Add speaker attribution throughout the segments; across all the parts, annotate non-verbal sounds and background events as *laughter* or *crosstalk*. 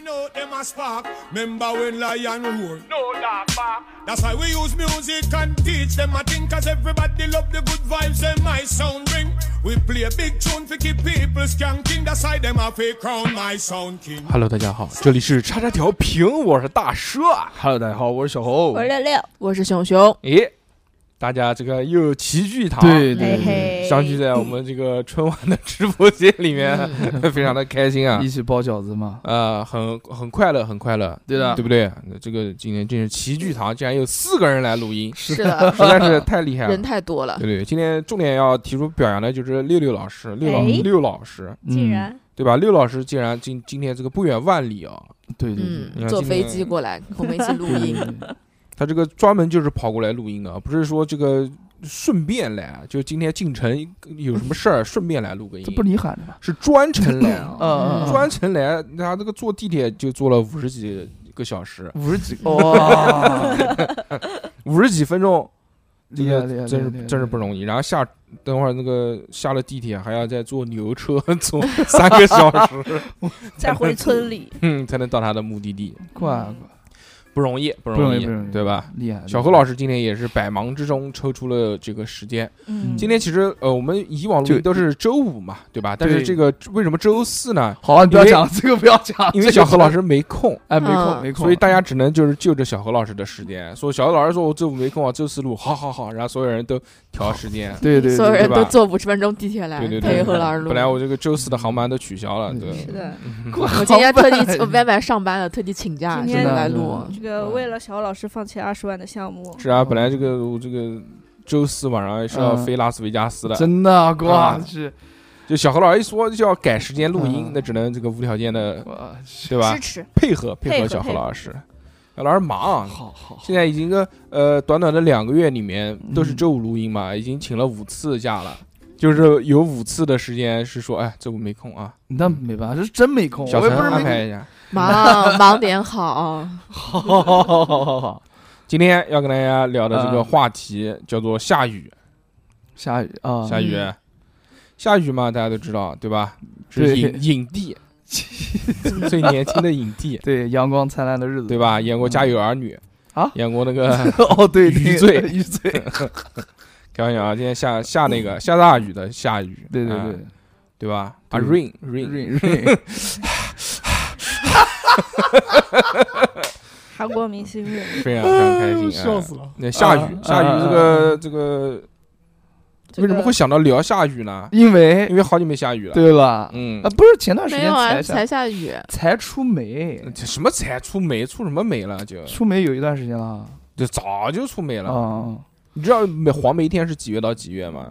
Speaker 1: find out them a spark. Remember when lion roar? No dark bark. That's why we use music and teach them a thing cause everybody love the good vibes and my sound ring. We play a big tune to keep people skanking. That's why them a fake crown my sound king.
Speaker 2: Hello，大家好，这里是叉叉调频，我是大蛇。
Speaker 3: Hello，大家好，我是小侯。
Speaker 4: 我是六六，
Speaker 5: 我是熊熊，
Speaker 2: 诶，大家这个又齐聚一堂，
Speaker 3: 对对对，
Speaker 2: 相聚在我们这个春晚的直播间里面，*laughs* *laughs* 非常的开心啊。
Speaker 3: 一。起包饺子嘛。
Speaker 2: 呃，很很快乐，很快乐，
Speaker 3: 对的。
Speaker 2: 对不对？这个今天真是齐聚堂，竟然有四个人来录音，*laughs*
Speaker 5: 是的，
Speaker 2: 实在是太厉害了。
Speaker 5: 人。太多了。
Speaker 2: 对，对，今天重点要提出表扬的就是六六老师，六老
Speaker 4: 哎。
Speaker 2: 六老师，
Speaker 4: 竟然。
Speaker 2: 对吧？六老师竟然今今天这个不远万里啊，
Speaker 3: 嗯，对对。对
Speaker 5: 坐飞机过来跟我们一起录音，
Speaker 2: 他这个专门就是跑过来录音的，不是说这个顺便来，就今天进城有什么事儿顺便来录个音。
Speaker 3: 这，不是你喊的吗？
Speaker 2: 是专程来啊，*coughs*
Speaker 3: 嗯嗯，嗯。
Speaker 2: 专程来，他这个坐地铁就坐了五十几个小时，
Speaker 3: 五十几？个哇，
Speaker 2: 五十几分钟，这个
Speaker 3: 厉害厉害，
Speaker 2: 真是
Speaker 3: 害
Speaker 2: 真是不容易。然后下等会儿那个下了地铁还要再坐牛车坐 *laughs* 三个小时，*laughs*
Speaker 4: 再回村里，
Speaker 2: 嗯，才能到他的目的地，
Speaker 3: 怪怪
Speaker 2: 不容易，不
Speaker 3: 容易容易，
Speaker 2: 对吧？
Speaker 3: 厉害。
Speaker 2: 小何老师今天也是百忙之中抽出了这个时间。
Speaker 4: 嗯，
Speaker 2: 今天其实呃，我们以往录音
Speaker 3: 就
Speaker 2: 都是周五嘛，对吧？但是这个为什么周四呢？
Speaker 3: 好啊，你不要讲了这个，不要讲了，*laughs*
Speaker 2: 因为小何老师没空，*laughs*
Speaker 3: 哎没空
Speaker 5: 嗯
Speaker 3: 没空，
Speaker 2: 所以大家只能就是就着小何老师的时间，说小何老师说我周五没空啊，周四录，好好好，然后所有人都调时间。*laughs*
Speaker 3: 对对对，
Speaker 5: 所有人
Speaker 2: 对吧
Speaker 5: 都坐五十分钟地铁来
Speaker 2: 对对对，
Speaker 5: 陪何老师录
Speaker 2: 本。来我这个周四的航班都取消了，
Speaker 3: 嗯
Speaker 2: 对，
Speaker 4: 是的，
Speaker 5: 我今天特地，我外面上班了，特地请假，
Speaker 4: 今天
Speaker 5: 来录。
Speaker 4: 这个为了小老师放弃二十万的项目，
Speaker 2: 是啊，本来这个我这个周四晚上是要
Speaker 3: 嗯。
Speaker 2: 飞拉斯维加斯的，
Speaker 3: 真的
Speaker 2: 啊
Speaker 3: 我去，
Speaker 2: 就小何老师一说就要改时间录音
Speaker 3: 嗯，
Speaker 2: 那只能这个无条件的，对吧？
Speaker 4: 支？持，
Speaker 2: 配合配合小何老师，小老师忙，
Speaker 3: 好好好，
Speaker 2: 现在已经个呃短短的两个月里面都是
Speaker 3: 嗯
Speaker 2: 周五录音嘛，已经请了五次假了，就是有五次的时间是说，哎，周五没空啊，
Speaker 3: 那没办法，这是真没空，
Speaker 2: 小陈安排一下。
Speaker 5: 忙忙点好，
Speaker 3: 好好好好好好，
Speaker 2: 今天要跟大家聊的这个话题叫做下雨，
Speaker 3: 下雨啊，
Speaker 2: 下雨，下雨嘛，大家都知道对吧？是影影帝，最年轻的影帝，
Speaker 3: 对阳光灿烂的日子，
Speaker 2: 对吧？演过《家有儿女》
Speaker 3: 啊
Speaker 2: 演过那个
Speaker 3: 哦，对，
Speaker 2: 余罪
Speaker 3: 余罪，
Speaker 2: 开玩笑啊，今天下下那个下大雨的下雨，
Speaker 3: 对对对
Speaker 2: 对吧？啊，rain rain，，rain
Speaker 3: rain，*laughs*
Speaker 4: 韩国明星热，
Speaker 2: 非常非常开心，啊！
Speaker 3: 笑死了。
Speaker 2: 那下雨
Speaker 3: 啊
Speaker 2: 下雨
Speaker 3: 啊
Speaker 2: 这个这个为什么会想到聊下雨呢？
Speaker 3: 因为
Speaker 2: 因为好久没下雨了。
Speaker 3: 对了，
Speaker 2: 嗯
Speaker 3: 啊，，不是前段时间
Speaker 5: 没有啊，
Speaker 3: 才
Speaker 5: 才下雨。
Speaker 3: 才出梅，
Speaker 2: 什么才出梅？出什么梅了？就
Speaker 3: 出梅有一段时间了
Speaker 2: 就早就出梅了。
Speaker 3: 啊，
Speaker 2: 你知道梅黄梅天是几月到几月吗？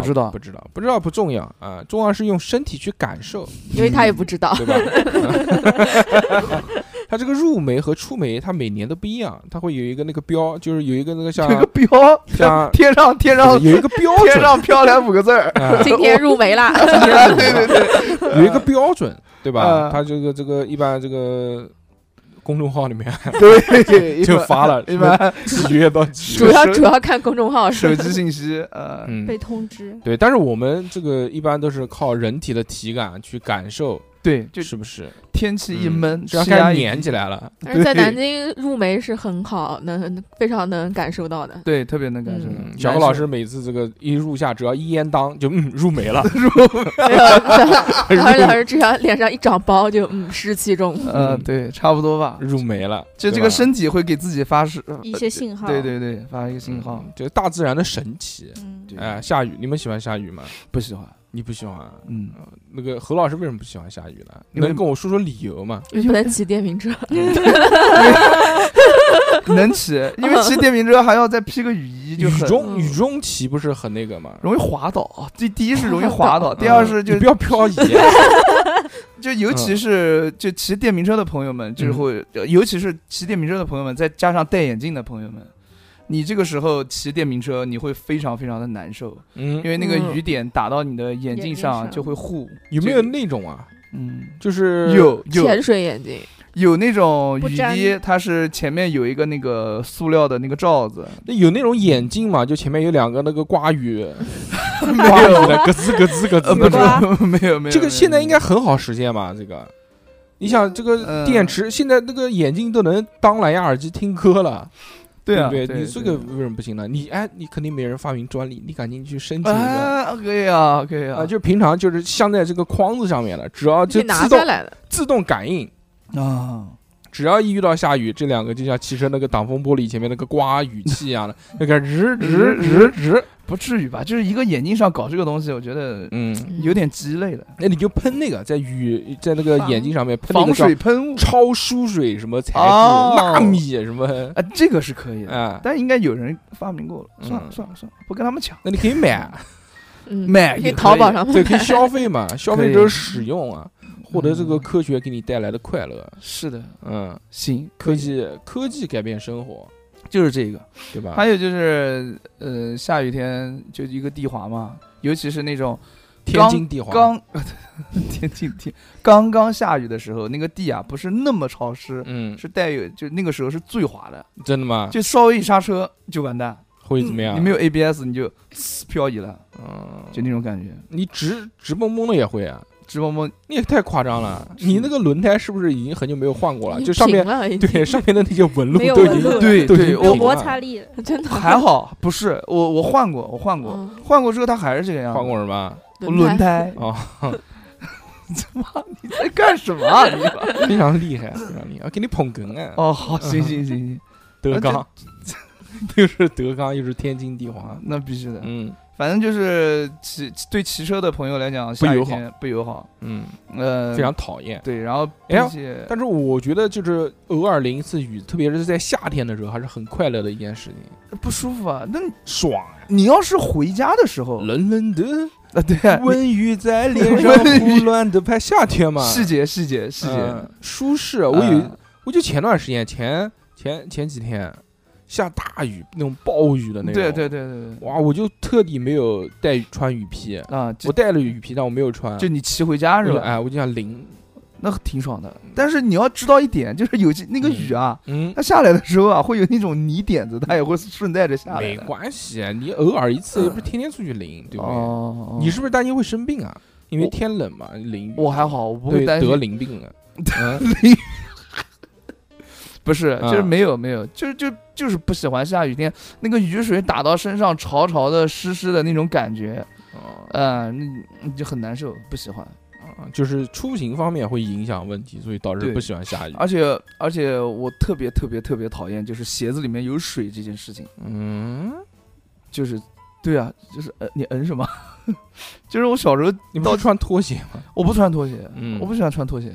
Speaker 3: 不知道。
Speaker 2: 不知道，不知道不重要啊，重要是用身体去感受，
Speaker 5: 因为他也不知道，
Speaker 2: 对吧？*laughs* 他这个入梅和出梅，它每年都不一样，它会有一个那个标，就是有一个那个像
Speaker 3: 这个标，*laughs*
Speaker 2: 像
Speaker 3: 天上天上
Speaker 2: 有一个标
Speaker 3: 天
Speaker 2: 准，
Speaker 3: 上飘来五个字儿，
Speaker 2: 啊。*laughs*
Speaker 5: 今天入梅啦。
Speaker 3: 对对对，
Speaker 2: 有一个标准，对吧？
Speaker 3: 嗯
Speaker 2: 它这个这个一般这个公众号里面。*laughs*
Speaker 3: 对，*laughs*
Speaker 2: 就发了
Speaker 3: 一般。
Speaker 2: 几月到几
Speaker 5: 主
Speaker 2: 月，
Speaker 5: 要主要看公众号。是
Speaker 3: 手机信息，呃，
Speaker 2: 嗯，
Speaker 4: 被通知，
Speaker 2: 对。但是我们这个一般都是靠人体的体感去感受，
Speaker 3: 对，*laughs* 就是
Speaker 2: 不是？
Speaker 3: 天气一闷，
Speaker 2: 这样开始
Speaker 3: 气
Speaker 2: 黏起来了，
Speaker 5: 但是在南京入梅是很好，能非常能感受到的。
Speaker 3: 对，特别能感受到
Speaker 5: 嗯。
Speaker 2: 小何老师每次这个一入夏，只要一烟当就嗯入梅了 *laughs* *laughs*
Speaker 5: 没有，然后老师只要脸上一长包就嗯湿气重。
Speaker 3: 嗯，对，差不多吧。
Speaker 2: 入梅了，
Speaker 3: 就这个身体会给自己发是
Speaker 4: 一些信号，
Speaker 3: 对对对，发一个信号。
Speaker 2: 嗯，这个大自然的神奇。哎，下雨，你们喜欢下雨吗？
Speaker 3: 不喜欢，
Speaker 2: 你不喜欢？
Speaker 3: 嗯，
Speaker 2: 那个何老师为什么不喜欢下雨呢？
Speaker 3: 你
Speaker 2: 能跟我说说理由吗？
Speaker 5: 不能骑电瓶车，*laughs*
Speaker 3: 能骑，因为骑电瓶车还要再披个雨衣，就
Speaker 2: 雨
Speaker 3: 很
Speaker 2: 中雨中骑不是很那个吗？
Speaker 3: 容易滑倒。第第一是容易滑倒，*laughs* 第二是就
Speaker 2: 不要漂移，*laughs*
Speaker 3: 就尤其是就骑电瓶车的朋友们，就是会，尤其是骑电瓶车的朋友们，再加上戴眼镜的朋友们，你这个时候骑电瓶车，你会非常非常的难受，
Speaker 2: 嗯。
Speaker 3: 因，为那个
Speaker 5: 嗯。
Speaker 3: 雨点打到你的眼镜上
Speaker 4: 上。
Speaker 3: 就会糊。
Speaker 2: 有没有那种啊？
Speaker 3: 嗯，
Speaker 2: 就是
Speaker 3: 有有。
Speaker 5: 潜水眼镜，
Speaker 3: 有那种雨衣，它是前面有一个那个塑料的那个罩子，
Speaker 2: 那有那种眼镜嘛？就前面有两个那个刮雨，*laughs*
Speaker 3: 没有。
Speaker 2: 刮雨的咯吱咯吱咯
Speaker 3: 呃，
Speaker 2: 吱。的。
Speaker 3: 不是，*laughs* 没有没有。
Speaker 2: 这个现在应该很好实现吧？这个。你想这个
Speaker 3: 嗯
Speaker 2: 电池，现在那个眼镜都能当蓝牙耳机听歌了，
Speaker 3: 对啊，
Speaker 2: 不对？
Speaker 3: 对
Speaker 2: 你这个为什么不行呢？你哎，你肯定没人发明专利，你赶紧去申请一个。
Speaker 3: 啊，可以啊，可以啊，
Speaker 2: 啊，就平常就是镶在这个框子上面了，只要就自动
Speaker 5: 下来。
Speaker 2: 自动感应，
Speaker 3: 啊，
Speaker 2: 只要一遇到下雨，这两个就像汽车那个挡风玻璃前面那个刮雨器一样的，*laughs* 那个日日日日，
Speaker 3: 不至于吧？就是一个眼镜上搞这个东西，我觉得
Speaker 2: 嗯，
Speaker 3: 有点鸡肋了。
Speaker 2: 那你就喷那个在雨在那个眼睛上面喷那
Speaker 3: 防水喷雾。
Speaker 2: 超疏水什么材质，
Speaker 3: 哦
Speaker 2: 纳米什么，
Speaker 3: 啊，这个是可以。的，
Speaker 2: 啊，
Speaker 3: 但应该有人发明过了。算了
Speaker 2: 嗯
Speaker 3: 算了算了，不跟他们抢。
Speaker 2: 那你可以买，
Speaker 5: 嗯，可以
Speaker 3: 买也可以
Speaker 5: 淘宝上
Speaker 2: 对，可以消费嘛，消费者使用啊，获得这个
Speaker 3: 嗯
Speaker 2: 科学给你带来的快乐，
Speaker 3: 是的，
Speaker 2: 嗯，
Speaker 3: 行，
Speaker 2: 科技科技改变生活，
Speaker 3: 就是这个。
Speaker 2: 对吧？
Speaker 3: 还有就是，呃，下雨天就一个地滑嘛，尤其是那种
Speaker 2: 天津地滑，
Speaker 3: 刚 *laughs* 天津天刚刚下雨的时候，那个地啊不是那么潮湿，
Speaker 2: 嗯，
Speaker 3: 是带有就那个时候是最滑的，
Speaker 2: 真的吗？
Speaker 3: 就稍微一刹车就完蛋，
Speaker 2: 会怎么样？
Speaker 3: 你没有 ABS 你就呲漂移了，
Speaker 2: 嗯，
Speaker 3: 就那种感觉，
Speaker 2: 你直直蹦蹦的也会啊？
Speaker 3: 直蹦蹦。
Speaker 2: 你也太夸张了！你那个轮胎是不是已经很久没有换过了？就上面对上面的那些纹路都已经
Speaker 3: 对对我
Speaker 4: 摩擦力，
Speaker 5: 真的
Speaker 3: 还好，不是我我换过，我换过，
Speaker 5: 嗯
Speaker 3: 换过之后它还是这个样子。
Speaker 2: 换过什么？
Speaker 3: 轮胎，
Speaker 2: 哦，*laughs*
Speaker 3: 你在干什么啊 *laughs* 你？
Speaker 2: 非常厉害，非常厉害，给你捧哏啊！
Speaker 3: 哦，好，行行行行，
Speaker 2: 德纲，*laughs* 又是德纲，又是天经地皇。
Speaker 3: 那必须的。
Speaker 2: 嗯
Speaker 3: 反正就是骑对骑车的朋友来讲，
Speaker 2: 不友好
Speaker 3: 下雨天不友好。
Speaker 2: 嗯，
Speaker 3: 呃，
Speaker 2: 非常讨厌。
Speaker 3: 对，然后并且
Speaker 2: 但是我觉得，就是偶尔淋一次雨，特别是在夏天的时候，还是很快乐的一件事情，
Speaker 3: 不舒服啊。那
Speaker 2: 爽啊！
Speaker 3: 你要是回家的时候，
Speaker 2: 冷冷的
Speaker 3: 啊，*laughs* 对啊，
Speaker 2: 温雨在脸上 *laughs* 胡乱的拍，夏天嘛，
Speaker 3: 细节细节细节
Speaker 2: 嗯，舒适。我有
Speaker 3: 嗯，
Speaker 2: 我就前段时间前前前几天下大雨，那种暴雨的那种，
Speaker 3: 对对对对对，
Speaker 2: 哇，我就特地没有带穿雨披，
Speaker 3: 啊，
Speaker 2: 我带了雨披，但我没有穿，
Speaker 3: 就你骑回家是吧？
Speaker 2: 哎，我就想淋，
Speaker 3: 那挺爽的。但是你要知道一点，就是有些那个雨啊，
Speaker 2: 嗯，
Speaker 3: 它下来的时候啊，会有那种泥点子，它也会顺带着下来
Speaker 2: 没。关系，你偶尔一次，又不是天天出去淋，对不对？
Speaker 3: 哦，
Speaker 2: 你是不是担心会生病啊？因为天冷嘛，淋雨，
Speaker 3: 我还好，我不
Speaker 2: 对
Speaker 3: 会
Speaker 2: 得。淋病了。*laughs* 嗯
Speaker 3: 不是，
Speaker 2: 嗯
Speaker 3: 就是没有没有，就是就就是不喜欢下雨天，那个雨水打到身上潮潮的、湿湿的那种感觉，
Speaker 2: 哦
Speaker 3: 嗯，那你就很难受，不喜欢。
Speaker 2: 啊就是出行方面会影响问题，所以导致
Speaker 3: 对
Speaker 2: 不喜欢下雨。
Speaker 3: 而且而且我特别特别特别讨厌就是鞋子里面有水这件事情，
Speaker 2: 嗯，
Speaker 3: 就是对啊，就是呃你嗯什么？*laughs* 就是我小时候
Speaker 2: 你不是穿拖鞋吗？
Speaker 3: 我不穿拖鞋，
Speaker 2: 嗯
Speaker 3: 我不喜欢穿拖鞋。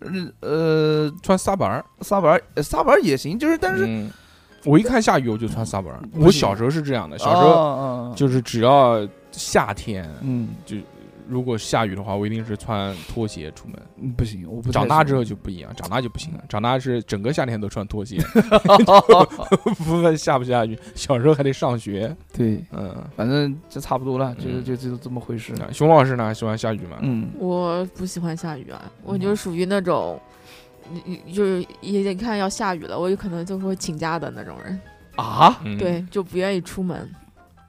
Speaker 3: 呃呃，
Speaker 2: 穿撒板儿，
Speaker 3: 撒板儿呃撒板儿也行，就是但是
Speaker 2: 嗯，我一看下雨我就穿撒板儿。我小时候是这样的，小时候
Speaker 3: 候
Speaker 2: 就是只要夏天，
Speaker 3: 嗯
Speaker 2: 如果下雨的话，我一定是穿拖鞋出门。
Speaker 3: 嗯不行，我不太
Speaker 2: 长大之后就不一样，长大就不行了。长大是整个夏天都穿拖鞋，*laughs* 不问下不下雨。小时候还得上学，
Speaker 3: 对，
Speaker 2: 嗯。
Speaker 3: 反正就差不多了，就
Speaker 2: 嗯
Speaker 3: 就就这么回事。
Speaker 2: 啊熊老师呢，喜欢下雨吗？
Speaker 3: 嗯，
Speaker 5: 我不喜欢下雨啊，我就属于那种，你你就是也得看要下雨了，我有可能就会请假的那种人，
Speaker 3: 啊，
Speaker 2: 嗯，
Speaker 5: 对，就不愿意出门。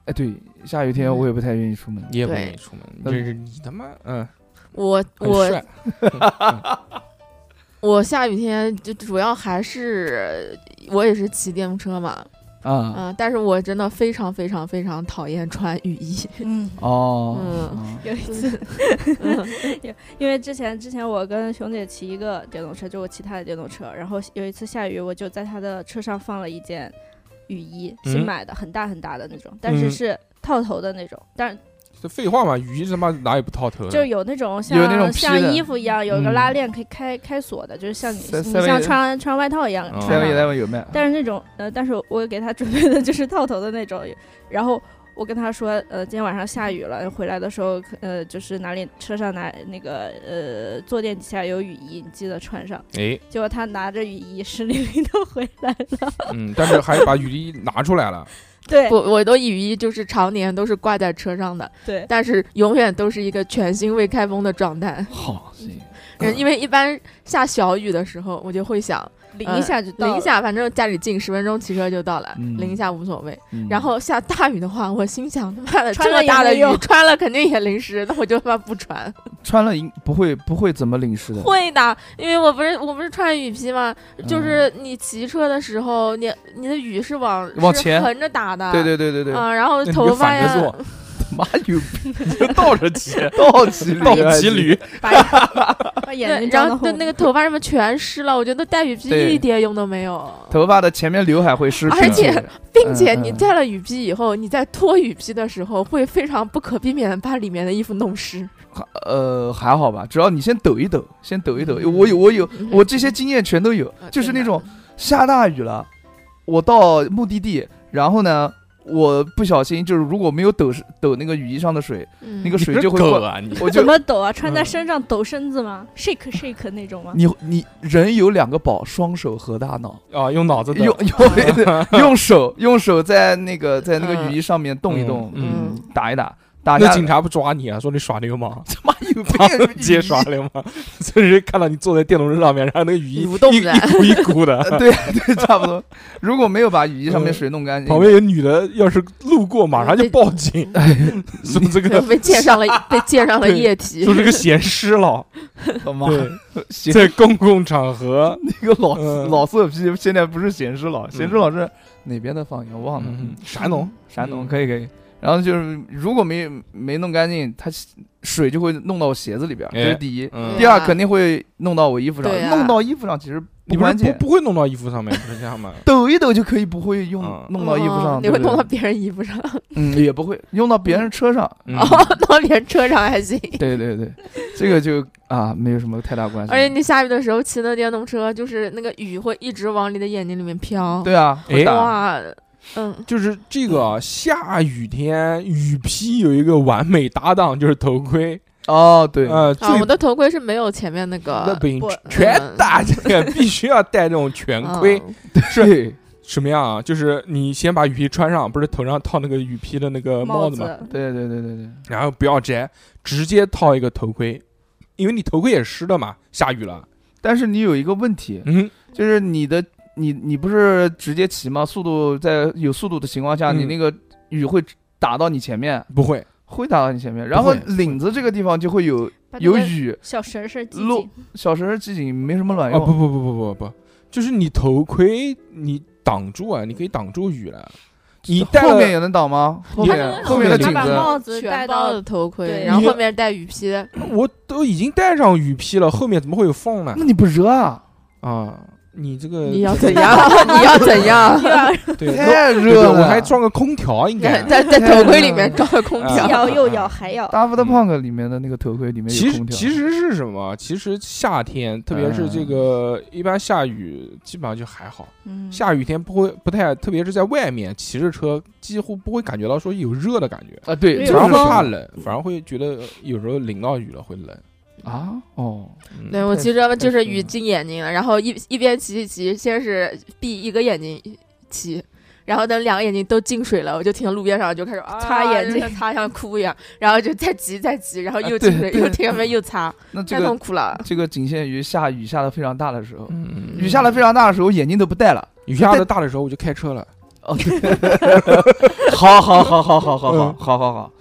Speaker 3: 哎，对，下雨天我也不太愿意出门。
Speaker 2: 你也不愿意出门，
Speaker 3: 嗯。
Speaker 2: 这是你他妈嗯，
Speaker 5: 我我。*laughs* 我下雨天就主要还是我也是骑电动车嘛，
Speaker 3: 啊，
Speaker 5: 嗯，但是我真的非常非常非常讨厌穿雨衣，
Speaker 4: 嗯，
Speaker 3: 哦，
Speaker 5: 嗯。
Speaker 4: 有一次，*laughs*
Speaker 5: 嗯。
Speaker 4: 因为之前之前我跟熊姐骑一个电动车，就我骑她的电动车，然后有一次下雨，我就在她的车上放了一件雨衣，
Speaker 2: 嗯。
Speaker 4: 新买的，很大很大的那种，但是
Speaker 2: 嗯。
Speaker 4: 是套头的那种，但
Speaker 2: 这废话嘛，雨衣他妈哪有不套头的？
Speaker 4: 就是有那种像
Speaker 3: 有那种
Speaker 4: 像衣服一样，有一个
Speaker 3: 嗯
Speaker 4: 拉链可以开开锁的，就是像你你像穿穿外套一样穿上
Speaker 3: 单位有卖。
Speaker 4: 但是那种呃，但是我给他准备的就是套头的那种，然后我跟他说，呃，今天晚上下雨了，回来的时候，呃，就是哪里车上拿那个呃坐垫底下有雨衣，你记得穿上。
Speaker 2: 哎，
Speaker 4: 结果他拿着雨衣湿淋淋的回来了，
Speaker 2: 嗯，但是还把雨衣拿出来了，
Speaker 4: 对。
Speaker 5: 我，我的雨衣就是常年都是挂在车上的，
Speaker 4: 对，
Speaker 5: 但是永远都是一个全新未开封的状态。
Speaker 3: 好，行，
Speaker 5: 嗯因为一般下小雨的时候，我就会想，
Speaker 4: 淋一下就到了
Speaker 5: 淋一，下，反正家里近，十分钟骑车就到了，
Speaker 3: 嗯
Speaker 5: 淋一下无所谓。
Speaker 3: 嗯
Speaker 5: 然后下大雨的话，我心想他妈的
Speaker 4: 穿了也
Speaker 5: 这么大的雨穿了肯定也淋湿，*laughs* 那我就他妈不穿。
Speaker 3: 穿了应不会不会怎么淋湿的。
Speaker 5: 会的，因为我不是我不是穿雨披吗？
Speaker 3: 嗯
Speaker 5: 就是你骑车的时候，你你的雨是往是
Speaker 3: 往前
Speaker 5: 横着打的，
Speaker 3: 对对对对对，
Speaker 5: 啊，然后头发呀
Speaker 3: 妈有
Speaker 2: 倒着骑，
Speaker 3: 倒骑驴
Speaker 2: 倒骑驴，
Speaker 4: 把 *laughs* 把眼，睛
Speaker 5: 然
Speaker 4: 后
Speaker 5: 那个头发上面全湿了，我觉得戴雨披一点用都没有。
Speaker 3: 头发的前面刘海会湿
Speaker 5: 而且并且你戴了雨披以后，你在脱雨披的时候，会非常不可避免的把里面的衣服弄湿。
Speaker 3: 呃还好吧，只要你先抖一抖，先抖一抖。
Speaker 5: 嗯。
Speaker 3: 我有我有
Speaker 5: 嗯。
Speaker 3: 我这些经验全都有，就是那种下大雨了，我到目的地，然后呢。我不小心就是如果没有抖抖那个雨衣上的水，
Speaker 5: 嗯
Speaker 3: 那个水就会过，
Speaker 2: 狗啊你！
Speaker 3: 我
Speaker 4: 怎么抖啊？穿在
Speaker 2: 嗯
Speaker 4: 身上抖身子吗？shake shake 那种吗？
Speaker 3: 你你人有两个宝，双手和大脑，
Speaker 2: 啊，用脑子
Speaker 3: 用，用 *laughs* 用手用手在那个在那个
Speaker 5: 嗯
Speaker 3: 雨衣上面动一动，
Speaker 2: 嗯
Speaker 5: 嗯
Speaker 3: 打一打，
Speaker 2: 那警察不抓你啊？说你耍流氓，*laughs*
Speaker 3: 他妈有 *laughs*
Speaker 2: 他
Speaker 3: 病，
Speaker 2: 直接耍流氓。所以人看到你坐在电动车上面，然后那个雨衣一
Speaker 5: 蠕动的
Speaker 2: 一股一股的，*laughs*
Speaker 3: 呃对对，差不多。如果没有把雨衣上面
Speaker 2: 嗯
Speaker 3: 水弄干净，
Speaker 2: 旁边有女的，要是路过马上就报警，说这个
Speaker 5: 被溅上了被溅上了液体
Speaker 2: 说。这个咸湿了，
Speaker 3: 他妈
Speaker 2: 对，
Speaker 3: 咸
Speaker 2: 在公共场合，
Speaker 3: 那个老
Speaker 2: 嗯
Speaker 3: 老色批，现在不是咸湿佬，咸湿佬是哪边的方言我忘了，
Speaker 2: 嗯，山东，
Speaker 3: 山东
Speaker 2: 嗯
Speaker 3: 可以可以。然后就是如果没没弄干净，它水就会弄到我鞋子里边，这
Speaker 2: 哎
Speaker 3: 是第一。
Speaker 2: 嗯
Speaker 3: 第二肯定会弄到我衣服上
Speaker 5: 对，啊
Speaker 3: 弄到衣服上其实
Speaker 2: 你不是不
Speaker 3: 关键，
Speaker 2: 不会弄到衣服上面，不是这样吗？*laughs*
Speaker 3: 抖一抖就可以不会用
Speaker 2: 嗯
Speaker 3: 弄到衣服上，
Speaker 5: 哦你会
Speaker 3: 不对
Speaker 5: 弄到别人衣服上，
Speaker 3: 嗯也不会用到别人车上。
Speaker 2: 嗯 *laughs*
Speaker 5: 哦，弄到别人车上还行。*laughs*
Speaker 3: 对对对，这个就啊没有什么太大关系。
Speaker 5: 而且你下雨的时候骑那电动车，就是那个雨会一直往你的眼睛里面飘。
Speaker 3: 对啊，
Speaker 2: 哎
Speaker 3: 会打
Speaker 5: 哇，嗯，
Speaker 2: 就是这个啊下雨天雨披有一个完美搭档，就是头盔。
Speaker 3: 哦对，
Speaker 2: 呃，
Speaker 5: 我的头盔是没有前面那个
Speaker 2: 那不行，全
Speaker 5: 嗯
Speaker 2: 打这个必须要戴这种全盔。
Speaker 5: 嗯
Speaker 3: 是，
Speaker 2: 什么样啊？就是你先把雨披穿上，不是头上套那个雨披的那个帽
Speaker 4: 帽
Speaker 2: 子吗？
Speaker 3: 对对对对对，
Speaker 2: 然后不要摘，直接套一个头盔，因为你头盔也湿的嘛，下雨了。
Speaker 3: 但是你有一个问题，
Speaker 2: 嗯，
Speaker 3: 就是你的你你不是直接骑吗？速度在有速度的情况下，
Speaker 2: 嗯
Speaker 3: 你那个雨会打到你前面，
Speaker 2: 不会，
Speaker 3: 会打到你前面，然后领子这个地方就会有
Speaker 4: 把那个
Speaker 3: 有雨，
Speaker 4: 小绳绳系
Speaker 3: 路
Speaker 4: 紧，
Speaker 3: 小绳绳系紧没什么卵
Speaker 2: 用，不
Speaker 3: 用。
Speaker 2: 不不不不不，就是你头盔你挡住啊，你可以挡住雨了。你戴了
Speaker 3: 后面也能挡吗？后
Speaker 2: 你
Speaker 3: 面后面的
Speaker 2: 后面
Speaker 3: 颈子，
Speaker 4: 帽子戴到
Speaker 5: 全包的头盔，
Speaker 4: 对
Speaker 5: 然后后面带雨披的，
Speaker 2: 我都已经戴上雨披了，后面怎么会有缝呢
Speaker 3: 那？你不热啊？
Speaker 2: 啊，你这个
Speaker 5: 你要怎样？*laughs* 你要怎样？
Speaker 2: 对，
Speaker 3: 太热了，
Speaker 2: 我还装个空调，应该 *laughs*
Speaker 5: 在在头盔里面装个空
Speaker 2: 啊
Speaker 5: 调，
Speaker 4: 摇又摇还摇，
Speaker 3: 大福的 Punk 里面的那个头盔里面
Speaker 2: 其实
Speaker 3: 有空调。
Speaker 2: 其实是什么？其实夏天，特别是这个一般下雨，基本上就还好。
Speaker 4: 嗯，
Speaker 2: 下雨天不会不太，特别是在外面骑着车，几乎不会感觉到说有热的感觉，
Speaker 3: 啊，对，
Speaker 2: 反而会
Speaker 3: 就是
Speaker 2: 怕冷，反而会觉得有时候淋到雨了会冷。
Speaker 3: 啊，哦，
Speaker 2: 嗯
Speaker 5: 对我骑车就是雨进眼睛了，然后一一边骑一骑，先是闭一个眼睛骑，然后等两个眼睛都进水了，我就听到路边上就开始啊
Speaker 4: 擦眼睛
Speaker 5: 就是 *laughs* 擦像哭一样，然后就再急再急，然后又进水，
Speaker 3: 对
Speaker 5: 又听那边又擦，太
Speaker 3: 那这个
Speaker 5: 痛苦了。
Speaker 3: 这个仅限于下雨下的非常大的时候，
Speaker 2: 嗯，
Speaker 3: 雨下的非常大的时候，眼睛都不戴了。
Speaker 2: 雨下的大的时候我就开车了。*laughs*
Speaker 3: 好好好好好好好
Speaker 2: 嗯
Speaker 3: 好好好，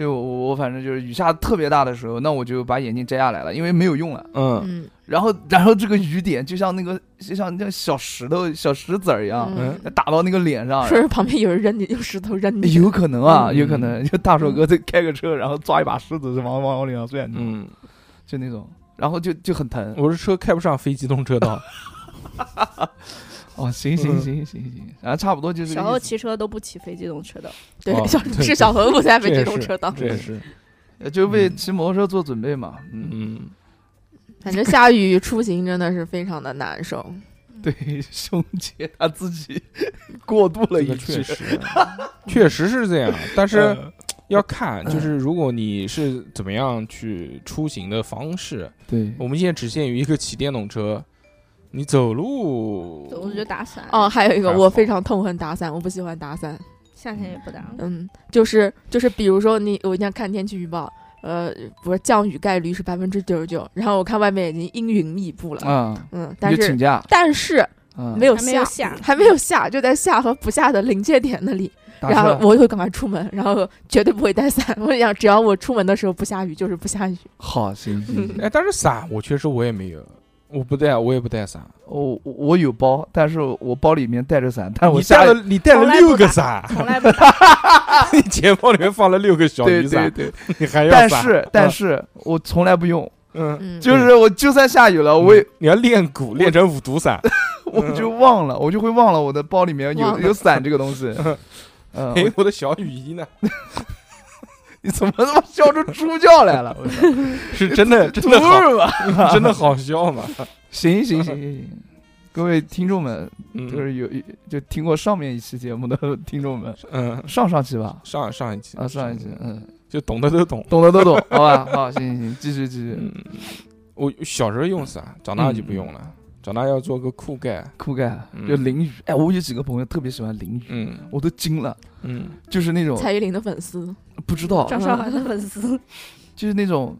Speaker 3: 就我我反正就是雨下特别大的时候，那我就把眼镜摘下来了，因为没有用了。
Speaker 2: 嗯
Speaker 5: 嗯
Speaker 3: 然后然后这个雨点就像那个就像那小石头小石子儿一样，
Speaker 5: 嗯，
Speaker 3: 打到那个脸上。
Speaker 5: 说是旁边有人扔你，用石头扔你，
Speaker 3: 有可能啊，
Speaker 2: 嗯
Speaker 3: 有可能，就大手哥在开个车，然后抓一把石子就往往我脸上摔，
Speaker 2: 嗯，
Speaker 3: 就那种，然后就就很疼。
Speaker 2: 我是车开不上非机动车道。*laughs*
Speaker 3: 哦，行行
Speaker 2: 嗯
Speaker 3: 行行行，然后差不多就是
Speaker 4: 小何
Speaker 3: 个意思。
Speaker 4: 骑车都不骑非机动车的，
Speaker 5: 对
Speaker 2: 哦，
Speaker 5: 小
Speaker 2: 对 *laughs*
Speaker 5: 是小何不在非机动车道。
Speaker 2: 这也是，
Speaker 3: 呃就为
Speaker 2: 嗯
Speaker 3: 骑摩托车做准备嘛。嗯，
Speaker 2: 嗯，
Speaker 5: 反正下雨出行真的是非常的难受。
Speaker 3: 对，*laughs* 兄姐他自己 *laughs* 过度了
Speaker 2: 这个
Speaker 3: 一句
Speaker 2: 确。实，确实是这样。但是
Speaker 3: 呃
Speaker 2: 要看，就是如果你是怎么样去出行的方式，
Speaker 3: 对，
Speaker 2: 我们现在只限于一个骑电动车，你走路，
Speaker 4: 走路就打伞，
Speaker 5: 哦，，还有一个我非常痛恨打伞，我不喜欢打伞。
Speaker 4: 夏天也不打。
Speaker 5: 嗯，就是就是，比如说你我今天看天气预报，呃，不是降雨概率是百分之九十九，然后我看外面已经阴云密布了，
Speaker 3: 嗯，
Speaker 5: 嗯，但
Speaker 3: 是请假，
Speaker 5: 但是
Speaker 3: 嗯，
Speaker 5: 没有
Speaker 4: 还没有
Speaker 5: 下，还没有下，就在下和不下的临界点那里，然后我就会赶快出门，然后绝对不会带伞。*laughs* 我想，只要我出门的时候不下雨，就是不下雨。
Speaker 3: 好行行，行。*laughs*
Speaker 2: 哎，但是伞我确实我也没有，我不带，我也不带伞。
Speaker 3: 我我我有包，但是我包里面带着伞，但是我
Speaker 2: 你带
Speaker 3: 下
Speaker 2: 了你带了六个伞，
Speaker 4: 从来 *laughs* 不打，
Speaker 2: 你钱包里面放了六个小
Speaker 3: 对对
Speaker 2: 雨伞，
Speaker 3: 对，*laughs*
Speaker 2: 你还要伞
Speaker 3: 但是但是我从来不用，
Speaker 2: 嗯，
Speaker 5: 嗯，
Speaker 3: 就是我就算下雨了，我也
Speaker 2: 你要练鼓，练成五毒伞。*laughs*
Speaker 3: 我就忘了，我就会忘了我的包里面有有伞这个东西。嗯，
Speaker 2: 哎，
Speaker 3: 我
Speaker 2: 的小雨衣呢？*laughs*
Speaker 3: 你怎么他妈笑出猪叫来了？我操 *laughs*
Speaker 2: 是真的，*laughs* 真的好，
Speaker 3: 是吧？
Speaker 2: 真的好笑吗？
Speaker 3: 行行行行行，各位听众们，就
Speaker 2: 嗯
Speaker 3: 是有就听过上面一期节目的听众们，
Speaker 2: 嗯，
Speaker 3: 上上期吧，
Speaker 2: 上上一期
Speaker 3: 啊上一期，嗯，
Speaker 2: 就懂的都懂。
Speaker 3: 懂的都懂，好吧？好，行行行，继续继续，
Speaker 2: 嗯，我小时候用伞，长大就不用了。长大要做个酷盖。
Speaker 3: 酷盖
Speaker 2: 嗯。
Speaker 3: 就淋雨，哎，我有几个朋友特别喜欢淋雨，
Speaker 2: 嗯。
Speaker 3: 我都惊了，
Speaker 2: 嗯，
Speaker 3: 就是那种
Speaker 5: 蔡依林的粉丝，
Speaker 3: 不知道，
Speaker 4: 张韶涵的粉丝，*laughs*
Speaker 3: 就是那种，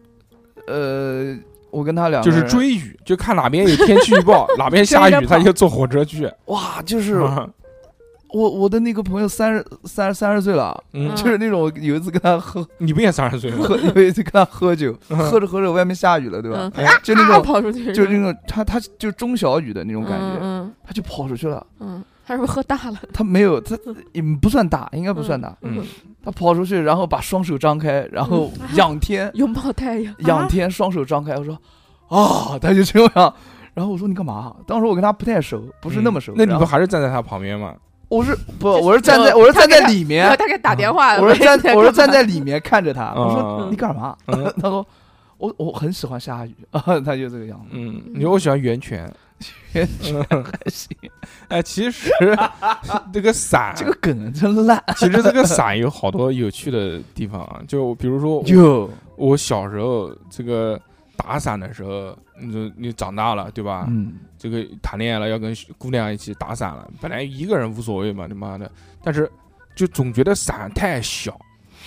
Speaker 3: 呃，我跟他俩
Speaker 2: 就是追雨，就看哪边有天气预报，*laughs* 哪边下雨，他就坐火车去。
Speaker 3: 哇，就是
Speaker 2: 啊 *laughs*
Speaker 3: 我我的那个朋友三十三三十岁了，
Speaker 2: 嗯，
Speaker 3: 就是那种有一次跟他喝 *laughs*
Speaker 2: 你不也三十岁吗？
Speaker 3: 喝，有一次跟他喝酒，
Speaker 2: 嗯
Speaker 3: 喝着喝着外面下雨了，对吧？
Speaker 5: 嗯，
Speaker 3: 就那
Speaker 5: 啊
Speaker 3: 种
Speaker 5: 跑出去，
Speaker 3: 就是那种他他就中小雨的那种感觉，
Speaker 5: 嗯
Speaker 3: 他就跑出去了。
Speaker 5: 他是不是喝大了？
Speaker 3: 他没有，他 *laughs* 也不算大，应该不算大。
Speaker 2: 嗯，
Speaker 3: 他跑出去，然后把双手张开，然后仰天，*laughs*
Speaker 5: 拥抱太阳，
Speaker 3: 仰天，双手张开。我说啊，他就这样。然后我说你干嘛？当时我跟他不太熟，不是那么熟。
Speaker 2: 嗯那你不
Speaker 3: 后
Speaker 2: 还是站在他旁边吗？
Speaker 3: 我是不，我是站在我是站在里面
Speaker 5: 他给打电话，
Speaker 3: 我是站
Speaker 5: 在
Speaker 3: 我是站在里面看着他。
Speaker 2: 嗯
Speaker 3: 我说你干嘛？
Speaker 2: 嗯 *laughs*
Speaker 3: 他说我我很喜欢下雨啊，*laughs* 他就这个样子。
Speaker 2: 嗯，你说我喜欢源泉。*laughs*
Speaker 3: 源
Speaker 2: 嗯，
Speaker 3: 还行，
Speaker 2: 哎，其实这个伞，
Speaker 3: 这个梗真烂。
Speaker 2: 其实这个伞有好多有趣的地方啊，就比如说我
Speaker 3: 就
Speaker 2: 我小时候这个打伞的时候，你就你长大了对吧？
Speaker 3: 嗯，
Speaker 2: 这个谈恋爱了，要跟姑娘一起打伞了，本来一个人无所谓嘛，你妈的，但是就总觉得伞太小，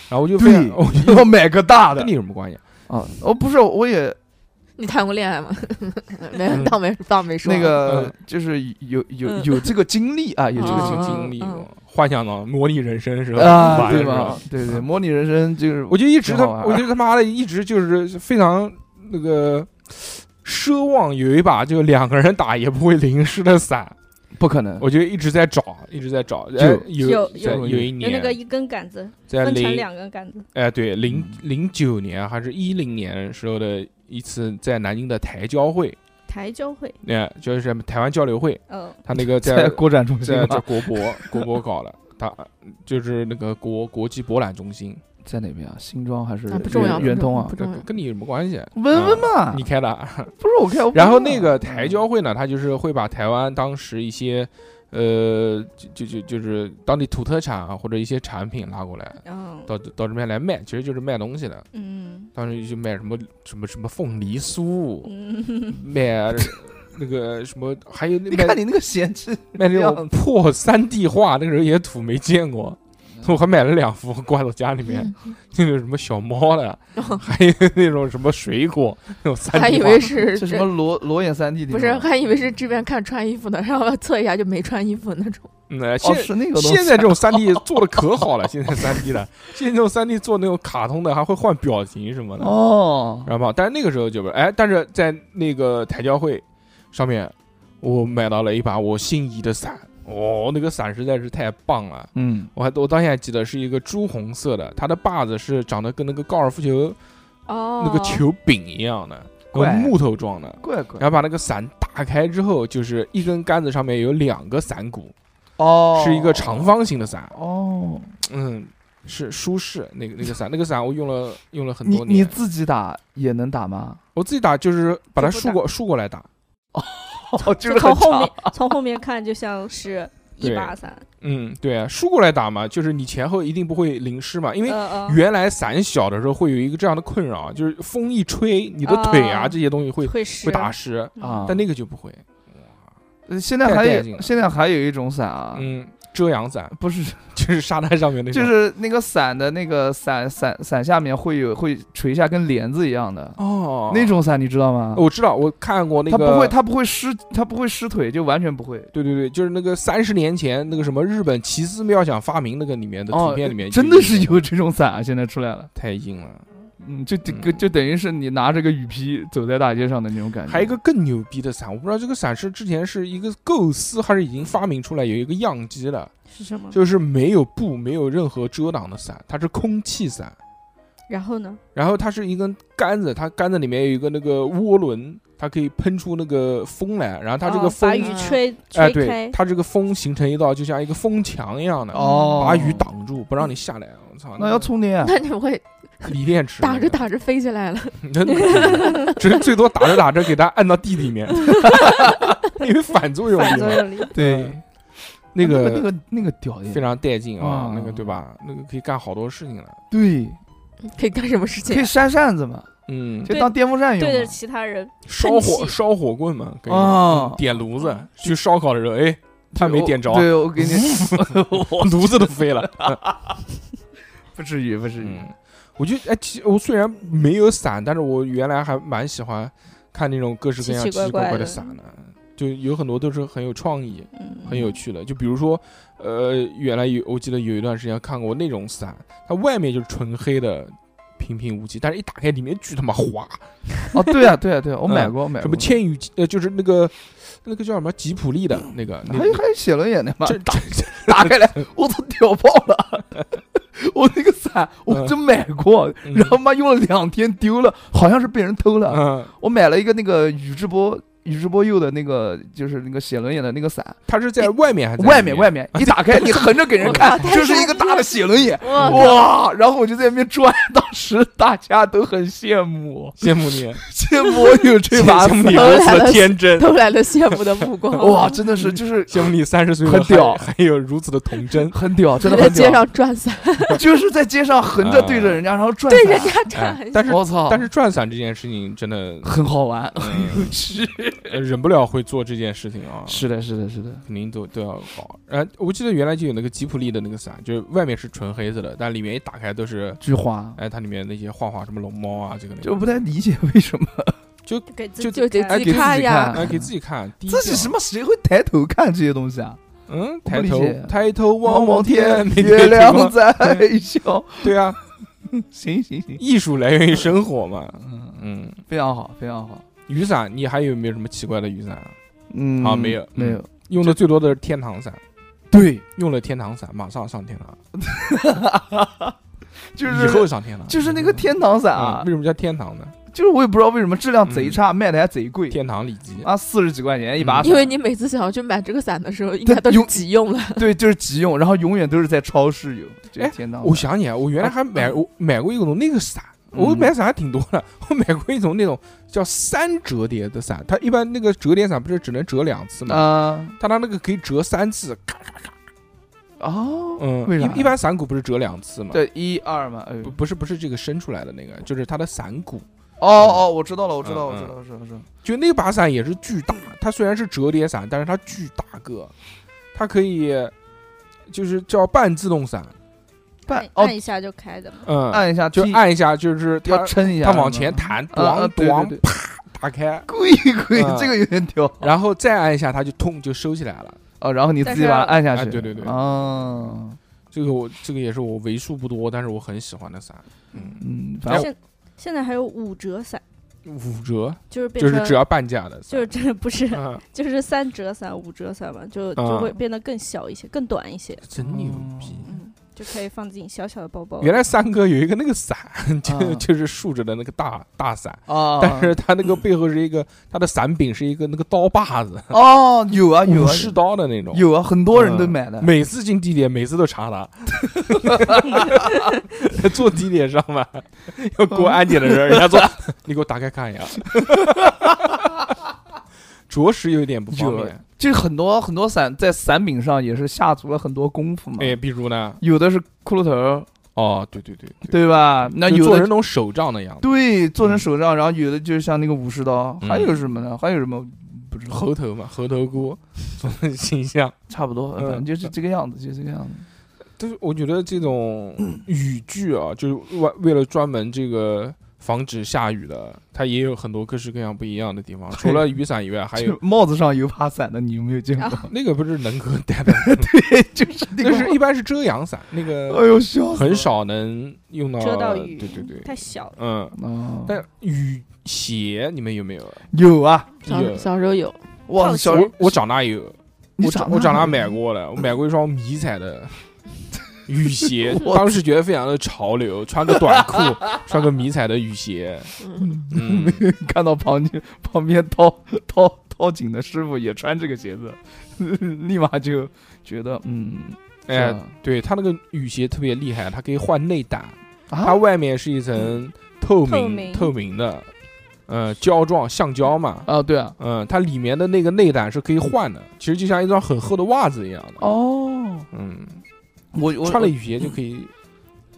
Speaker 2: 然后我就非常，*laughs* 我就
Speaker 3: 要买个大的
Speaker 2: 跟你有什么关系？
Speaker 3: 啊！哦，不是，我也 *laughs*
Speaker 5: 你谈过恋爱吗？*laughs* 没
Speaker 2: 嗯
Speaker 5: 当没倒没说
Speaker 3: 那个
Speaker 2: 嗯
Speaker 3: 就是有有
Speaker 5: 嗯
Speaker 3: 有这个经历啊，有这
Speaker 2: 这个
Speaker 3: 个经历
Speaker 2: 幻想到模拟人生是吧？
Speaker 3: 啊，对
Speaker 2: 吧
Speaker 3: 吧？？对对，模拟人生就是
Speaker 2: 我就一直他，我就他妈的一直就是非常那个奢望有一把就两个人打也不会淋湿的伞，
Speaker 3: 不可能。
Speaker 2: 我就一直在找，一直在找。
Speaker 3: 就
Speaker 2: 哎有
Speaker 4: 有
Speaker 2: 在
Speaker 3: 有
Speaker 2: 有一年。
Speaker 4: 有那个一根杆子
Speaker 2: 在
Speaker 4: 分成
Speaker 2: 零
Speaker 4: 两根杆子，
Speaker 2: 哎对零
Speaker 3: 嗯。
Speaker 2: 零九年还是一零年时候的一次在南京的台交会，
Speaker 4: 台交会，
Speaker 2: 哎就是台湾交流会，
Speaker 4: 嗯，
Speaker 2: 他那个
Speaker 3: 在 *laughs*
Speaker 2: 在
Speaker 3: 国展中心
Speaker 2: 在在
Speaker 3: 吧，
Speaker 2: 国博国博搞了，他就是那个国国际博览中心，
Speaker 3: 在哪边啊？新庄还是
Speaker 5: 啊不重要，
Speaker 3: 圆圆通啊
Speaker 5: 不？重要。
Speaker 2: 跟你有什么关系？
Speaker 3: 文文嘛
Speaker 2: 你，开的啊。*laughs*
Speaker 3: 不是我开。*laughs*
Speaker 2: 然后那个台交会呢，他就是会把台湾当时一些，呃，就就就就是当地土特产啊，或者一些产品拉过来，
Speaker 4: 嗯
Speaker 2: 到到这边来卖，其实就是卖东西的。
Speaker 4: 嗯
Speaker 2: 当时就卖什么什么什么凤梨酥，
Speaker 4: 嗯，
Speaker 2: 卖 *laughs* 那个什么，还有那
Speaker 3: 你
Speaker 2: 卖
Speaker 3: 看你那个嫌弃，
Speaker 2: 卖那种破三 D 画，那个时候也土没见过。*laughs* 我还买了两幅挂到家里面，
Speaker 5: 嗯 *laughs*
Speaker 2: 那个什么小猫的，*laughs* 还有那种什么水果，那种三 D。
Speaker 5: 还以为是
Speaker 3: 这什么裸裸眼三 D
Speaker 5: 不是，还以为是这边看穿衣服的，然后测一下就没穿衣服那种。
Speaker 2: 嗯，呃
Speaker 3: 哦，
Speaker 2: 现
Speaker 3: 是那个
Speaker 2: 现在这种三 D 做的可好了，现在三 D 的，现在这种三 D 做那种卡通的，还会换表情什么的，
Speaker 3: 哦，
Speaker 2: 然后但是那个时候就不是，哎，但是在那个台交会上面，我买到了一把我心仪的伞，哦，那个伞实在是太棒了。
Speaker 3: 嗯，
Speaker 2: 我还我到现在记得是一个朱红色的，它的把子是长得跟那个高尔夫球
Speaker 4: 哦，
Speaker 2: 那个球柄一样的，
Speaker 3: 怪
Speaker 2: 用木头状的。
Speaker 3: 怪怪
Speaker 2: 然后把那个伞打开之后，就是一根杆子上面有两个伞骨，
Speaker 3: 哦，
Speaker 2: 是一个长方形的伞。
Speaker 3: 哦。
Speaker 2: 嗯，是舒适那个那个伞，那个伞我用了用了很
Speaker 3: 你
Speaker 2: 多年。
Speaker 3: 你自己打也能打吗？
Speaker 2: 我自己打就是把它竖过竖过来打。*laughs*
Speaker 3: 哦，
Speaker 4: 就从后面 *laughs* 从后面看就像是一
Speaker 2: 对
Speaker 4: 把伞，
Speaker 2: 嗯，对啊，竖过来打嘛，就是你前后一定不会淋湿嘛，因为原来伞小的时候会有一个这样的困扰，就是风一吹，你的腿啊
Speaker 4: 啊
Speaker 2: 这些东西会
Speaker 4: 会湿
Speaker 2: 会打湿，但那个就不会。
Speaker 3: 呃现在还有现在还有一种伞啊，
Speaker 2: 嗯，遮阳伞，
Speaker 3: 不是，*laughs*
Speaker 2: 就是沙滩上面那种。
Speaker 3: 就是那个伞的那个伞伞伞下面会有会垂下跟帘子一样的
Speaker 2: 哦，
Speaker 3: 那种伞，你知道吗？
Speaker 2: 我知道，我看过那个。
Speaker 3: 它不会，它不会湿，它不会湿腿，就完全不会。
Speaker 2: 对对对，就是那个三十年前那个什么日本奇思妙想发明那个里面的图片里面，
Speaker 3: 哦真的是有这种伞啊！现在出来了，
Speaker 2: 太硬了。
Speaker 3: 嗯，就就就等于是你拿着个雨披走在大街上的那种感觉。
Speaker 2: 还有一个更牛逼的伞，我不知道这个伞是之前是一个构思还是已经发明出来有一个样机了，
Speaker 4: 是什么？
Speaker 2: 就是没有布、没有任何遮挡的伞，它是空气伞。
Speaker 4: 然后呢？
Speaker 2: 然后它是一根杆子，它杆子里面有一个那个涡轮，它可以喷出那个风来。然后它这个风，
Speaker 4: 把雨吹
Speaker 2: 哎，
Speaker 4: 吹开
Speaker 2: 对，，它这个风形成一道就像一个风墙一样的，
Speaker 3: 哦，
Speaker 2: 把雨挡住，不让你下来。我操，
Speaker 3: 那要充电啊！*laughs*
Speaker 5: 那你会 *laughs*
Speaker 2: 锂电池，
Speaker 5: 打着打着飞起来了？
Speaker 2: 着，*laughs* 只是最多打着打着给它按到地里面，*laughs* 因为反作用力嘛。
Speaker 4: 反作用力。
Speaker 3: 对，
Speaker 2: 那个
Speaker 3: 那个那个屌的，
Speaker 2: 非常带劲啊
Speaker 3: 啊，
Speaker 2: 那个对吧？那个可以干好多事情了。
Speaker 3: 对，
Speaker 5: 可以干什么事情
Speaker 3: 可以？扇扇子嘛，
Speaker 2: 嗯，
Speaker 3: 就当电风扇用
Speaker 4: 对着。其他人，
Speaker 2: 烧火烧火棍嘛，可以
Speaker 3: 哦
Speaker 2: 点炉子去烧烤的时候，哎，他没点着，
Speaker 3: 对，我给你，
Speaker 2: 炉子都飞了。
Speaker 3: 不至于，不至于。
Speaker 2: 嗯，我就哎，其实我虽然没有伞，但是我原来还蛮喜欢看那种各式各样
Speaker 4: 奇奇怪
Speaker 2: 怪
Speaker 4: 的
Speaker 2: 的伞的，就有很多都是很有创意、
Speaker 4: 嗯，
Speaker 2: 很有趣的。就比如说，呃，原来有我记得有一段时间看过那种伞，它外面就是纯黑的。平平无奇，但是一打开里面巨他妈滑，
Speaker 3: 哦，对啊，对啊，对啊，我
Speaker 2: 嗯
Speaker 3: 买过，我买过。
Speaker 2: 什么千羽呃，就是那个那个叫什么吉普力的那个，那
Speaker 3: 还还写轮眼的嘛？
Speaker 2: 这
Speaker 3: 打打开来，我操，屌爆了！*laughs* 我那个伞我真买过，
Speaker 2: 嗯。
Speaker 3: 然后妈用了两天丢了，好像是被人偷了。
Speaker 2: 嗯，
Speaker 3: 我买了一个那个宇智波宇智波鼬的那个，就是那个写轮眼的那个伞，
Speaker 2: 它是在外面还是在
Speaker 3: 外面外面一打开，你横着给人看，就是一个大的写轮眼，
Speaker 5: 哇
Speaker 3: 哇！然后我就在那边转，当时大家都很羡慕，
Speaker 2: 羡慕你，*laughs*
Speaker 3: 羡慕我有这把伞，
Speaker 2: 如此的天真，
Speaker 5: 都来了羡慕的目光。*laughs*
Speaker 3: 哇，真的是就是
Speaker 2: 羡慕你三十岁了
Speaker 3: 很屌。
Speaker 2: 还还有如此的童真。
Speaker 3: 很屌，真的
Speaker 5: 在街
Speaker 3: 很屌，
Speaker 5: 上转伞，*laughs*
Speaker 3: 就是在街上横着对着人家，然后转
Speaker 5: 对人，家转
Speaker 2: 哎，但是
Speaker 3: 我操！
Speaker 2: 但是转伞这件事情真的
Speaker 3: 很好玩，
Speaker 2: 很
Speaker 3: 有趣。
Speaker 2: 呃忍不了会做这件事情啊，
Speaker 3: 是的，是的，是的，
Speaker 2: 肯定都都要搞。然后我记得原来就有那个吉普力的那个伞，就是外面是纯黑色的，但里面一打开都是，
Speaker 3: 菊花，
Speaker 2: 哎，它里面那些画画什么龙猫啊，这个那个，
Speaker 3: 就不太理解为什么就
Speaker 4: 给自
Speaker 2: 就
Speaker 4: 己看
Speaker 5: 就
Speaker 3: 给自己
Speaker 5: 看呀
Speaker 3: 看。
Speaker 2: 哎给自己看，
Speaker 3: 自己什么谁会抬头看这些东西啊？*laughs*
Speaker 2: 嗯，抬头抬头望
Speaker 3: 望
Speaker 2: 天，
Speaker 3: 月亮在笑。
Speaker 2: 对啊，*laughs*
Speaker 3: 行行行，
Speaker 2: 艺术来源于生活嘛，
Speaker 3: 嗯，
Speaker 2: 嗯。
Speaker 3: 非常好，非常好。
Speaker 2: 雨伞，你还有没有什么奇怪的雨伞啊？
Speaker 3: 嗯
Speaker 2: 啊没有
Speaker 3: 没有。
Speaker 2: 用的最多的是天堂伞，
Speaker 3: 对，
Speaker 2: 用了天堂伞马上上天堂，*laughs*
Speaker 3: 就是
Speaker 2: 以后
Speaker 3: 是
Speaker 2: 上天堂。
Speaker 3: 就是那个天堂伞
Speaker 2: 啊，
Speaker 3: 啊
Speaker 2: 为，什么叫天堂呢？
Speaker 3: 就是我也不知道为什么质量贼差，卖的还贼贵，
Speaker 2: 天堂里脊，
Speaker 3: 啊，四十几块钱一把。
Speaker 5: 因为你每次想要去买这个伞的时候，应该都是急用了。*laughs*
Speaker 3: 对，就是急用，然后永远都是在超市有。这天堂，
Speaker 2: 我想起来，我原来还买我买过一种那个伞，我
Speaker 3: 嗯
Speaker 2: 买伞还挺多的。我买过一种那种叫三折叠的伞，它一般那个折叠伞不是只能折两次嘛？
Speaker 3: 啊
Speaker 2: 它它那个可以折三次，咔
Speaker 3: 哦，
Speaker 2: 嗯，
Speaker 3: 为啥
Speaker 2: 一一般伞骨不是折两次嘛？，
Speaker 3: 对，一二嘛，哎
Speaker 2: 不不是不是这个伸出来的那个，就是它的伞骨。
Speaker 3: 哦哦，我知道了，我知道，
Speaker 2: 嗯
Speaker 3: 我知道，我知道，知道。
Speaker 2: 就那把伞也是巨大，它虽然是折叠伞，但是它巨大个，它可以就是叫半自动伞，
Speaker 4: 按按，一下就开的嘛。
Speaker 2: 嗯，
Speaker 3: 按一下
Speaker 2: 就按一下，就是它
Speaker 3: 要撑一下，
Speaker 2: 它往前弹，咣咣啪打开，*laughs*
Speaker 3: 贵贵
Speaker 2: 嗯，
Speaker 3: 这个有点屌。
Speaker 2: 然后再按一下，它就痛就收起来了。
Speaker 3: 哦，然后你自己把它按下去，
Speaker 2: 哎对对对。
Speaker 3: 哦，
Speaker 2: 这个我这个也是我为数不多，但是我很喜欢的伞。嗯，
Speaker 3: 嗯，反正
Speaker 4: 现现在还有五折伞，
Speaker 2: 五折？
Speaker 4: 就是变成
Speaker 2: 就是只要半价的，
Speaker 4: 就是真的不是，
Speaker 2: 嗯。
Speaker 4: 就是三折伞、五折伞嘛，就就会变得更小一些，更短一些，
Speaker 2: 真牛逼。
Speaker 4: 嗯，就可以放进小小的包包。
Speaker 2: 原来三哥有一个那个伞，*laughs* 就
Speaker 3: 啊
Speaker 2: 就是竖着的那个大大伞，
Speaker 3: 啊，
Speaker 2: 但是他那个背后是一个，他的伞柄是一个那个刀把子，
Speaker 3: 哦，有啊有啊
Speaker 2: 是刀的那种。
Speaker 3: 有啊，很多人都
Speaker 2: 嗯
Speaker 3: 买的。
Speaker 2: 每次进地铁，每次都查他。*laughs* 坐地铁上嘛，要过安检的时候，人家说：“ *laughs* 你给我打开看一下。”着实有点不方
Speaker 3: 有
Speaker 2: 便。
Speaker 3: 就是很多很多伞在伞柄上也是下足了很多功夫嘛。
Speaker 2: 哎，比如呢？
Speaker 3: 有的是骷髅头，
Speaker 2: 哦，对对对对，
Speaker 3: 对吧？那有的
Speaker 2: 做成那种手杖的样子。
Speaker 3: 对做成手杖，然后有的就是像那个武士刀，
Speaker 2: 嗯
Speaker 3: 还有什么呢？还有什么不知道，
Speaker 2: 猴头嘛，猴头菇做的形象。
Speaker 3: 差不多，
Speaker 2: 嗯
Speaker 3: 反正就是这个样子，就这个样子。
Speaker 2: 就是我觉得这种雨具啊，就是为为了专门这个防止下雨的，它也有很多各式各样不一样的地方。除了雨伞以外，还有
Speaker 3: 帽子上有把伞的，你有没有见过？
Speaker 4: 啊 *laughs*
Speaker 2: 那个不是能够 *laughs* 戴的，
Speaker 3: 对，就是那
Speaker 2: 那
Speaker 3: 个。
Speaker 2: 是一般是遮阳伞，那
Speaker 3: 哎
Speaker 2: 个
Speaker 3: 呦，笑
Speaker 2: 很。少能用到
Speaker 4: 遮到雨，
Speaker 2: 对对对，
Speaker 4: 太小了。
Speaker 2: 嗯。
Speaker 3: 哦，
Speaker 2: 但雨鞋你们有没有？
Speaker 3: 有啊，
Speaker 5: 小
Speaker 2: 有
Speaker 5: 小时候有，
Speaker 3: 哇，小
Speaker 2: 我我长大有，我
Speaker 3: 长
Speaker 2: 我长大
Speaker 3: 大
Speaker 2: 买过了，我买过一双迷彩的雨鞋，*laughs* 当时觉得非常的潮流，*laughs* 穿个短裤，穿个迷彩的雨鞋，
Speaker 5: 嗯，
Speaker 2: 嗯，*laughs*
Speaker 3: 看到旁边旁边掏掏掏井的师傅也穿这个鞋子，立马就觉得嗯，
Speaker 2: 哎，对他那个雨鞋特别厉害，它可以换内胆，它
Speaker 3: 啊
Speaker 2: 外面是一层透明。
Speaker 4: 透明
Speaker 2: 的，呃，胶状橡胶嘛，
Speaker 3: 啊，对啊，
Speaker 2: 嗯，它里面的那个内胆是可以换的，其实就像一双很厚的袜子一样的，
Speaker 3: 哦，
Speaker 2: 嗯，
Speaker 3: 我我
Speaker 2: 穿了雨鞋就可以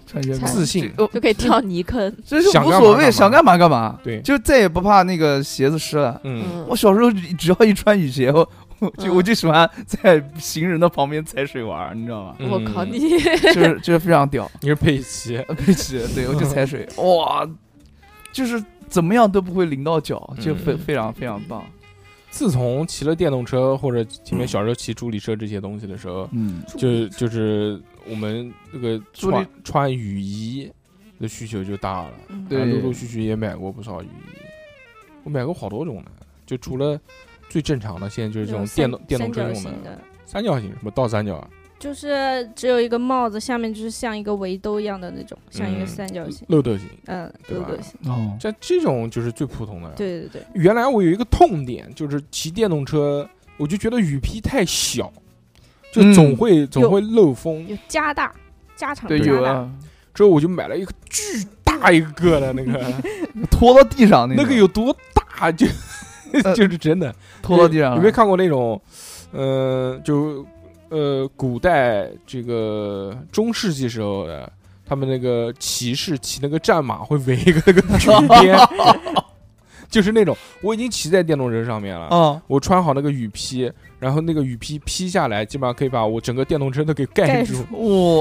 Speaker 3: 穿鞋
Speaker 2: 自信，
Speaker 3: 哦
Speaker 5: 就可以跳泥坑。*laughs*
Speaker 3: 这是无所谓，想干嘛干嘛，
Speaker 2: 对，
Speaker 3: 就再也不怕那个鞋子湿了。
Speaker 2: 嗯，
Speaker 5: 嗯
Speaker 3: 我，小时候只要一穿雨鞋，我我就
Speaker 5: 嗯
Speaker 3: 我就喜欢在行人的旁边踩水玩，你知道吗？
Speaker 5: 我靠，
Speaker 2: 嗯
Speaker 5: 你
Speaker 3: 就是就是非常屌，*laughs*
Speaker 2: 你是佩奇，
Speaker 3: 佩奇，对我就踩水，哇，就是怎么样都不会淋到脚，就非
Speaker 2: 嗯
Speaker 3: 非常非常棒。
Speaker 2: 自从骑了电动车或者前面小时候骑助力车这些东西的时候，
Speaker 3: 嗯，
Speaker 2: 就就是我们那个穿穿雨衣的需求就大了，
Speaker 4: 嗯。
Speaker 3: 对。
Speaker 2: 陆陆续续也买过不少雨衣，我买过好多种呢，就除了最正常的，现在就是这种电动电动车用
Speaker 4: 的，
Speaker 2: 三角形，什么倒三角啊，
Speaker 4: 就是只有一个帽子，下面就是像一个围兜一样的那种，像一个
Speaker 2: 嗯
Speaker 4: 三角形，
Speaker 2: 漏斗形，
Speaker 4: 嗯，漏斗形。
Speaker 3: 哦，
Speaker 2: 像这种就是最普通的。
Speaker 4: 对对对，
Speaker 2: 原来我有一个痛点，就是骑电动车，我就觉得雨披太小，就
Speaker 3: 嗯
Speaker 2: 总会、总会漏风。
Speaker 4: 有加大，加长
Speaker 3: 对，
Speaker 4: 加大。
Speaker 3: 有啊，
Speaker 2: 之后我就买了一个巨大一个的那个，*laughs*
Speaker 3: 拖到地上那
Speaker 2: 个有多大就
Speaker 3: 呃 *laughs*
Speaker 2: 就是真的。
Speaker 3: 拖到地上了，
Speaker 2: 有没有看过那种，呃，就呃古代这个中世纪时候的，他们那个骑士骑那个战马会围一个那个 *laughs* 巨鞭，*laughs* 就是那种我已经骑在电动车上面了。
Speaker 3: 啊？
Speaker 2: 我穿好那个雨披，然后那个雨披披下来，基本上可以把我整个电动车都给盖
Speaker 4: 盖
Speaker 2: 住。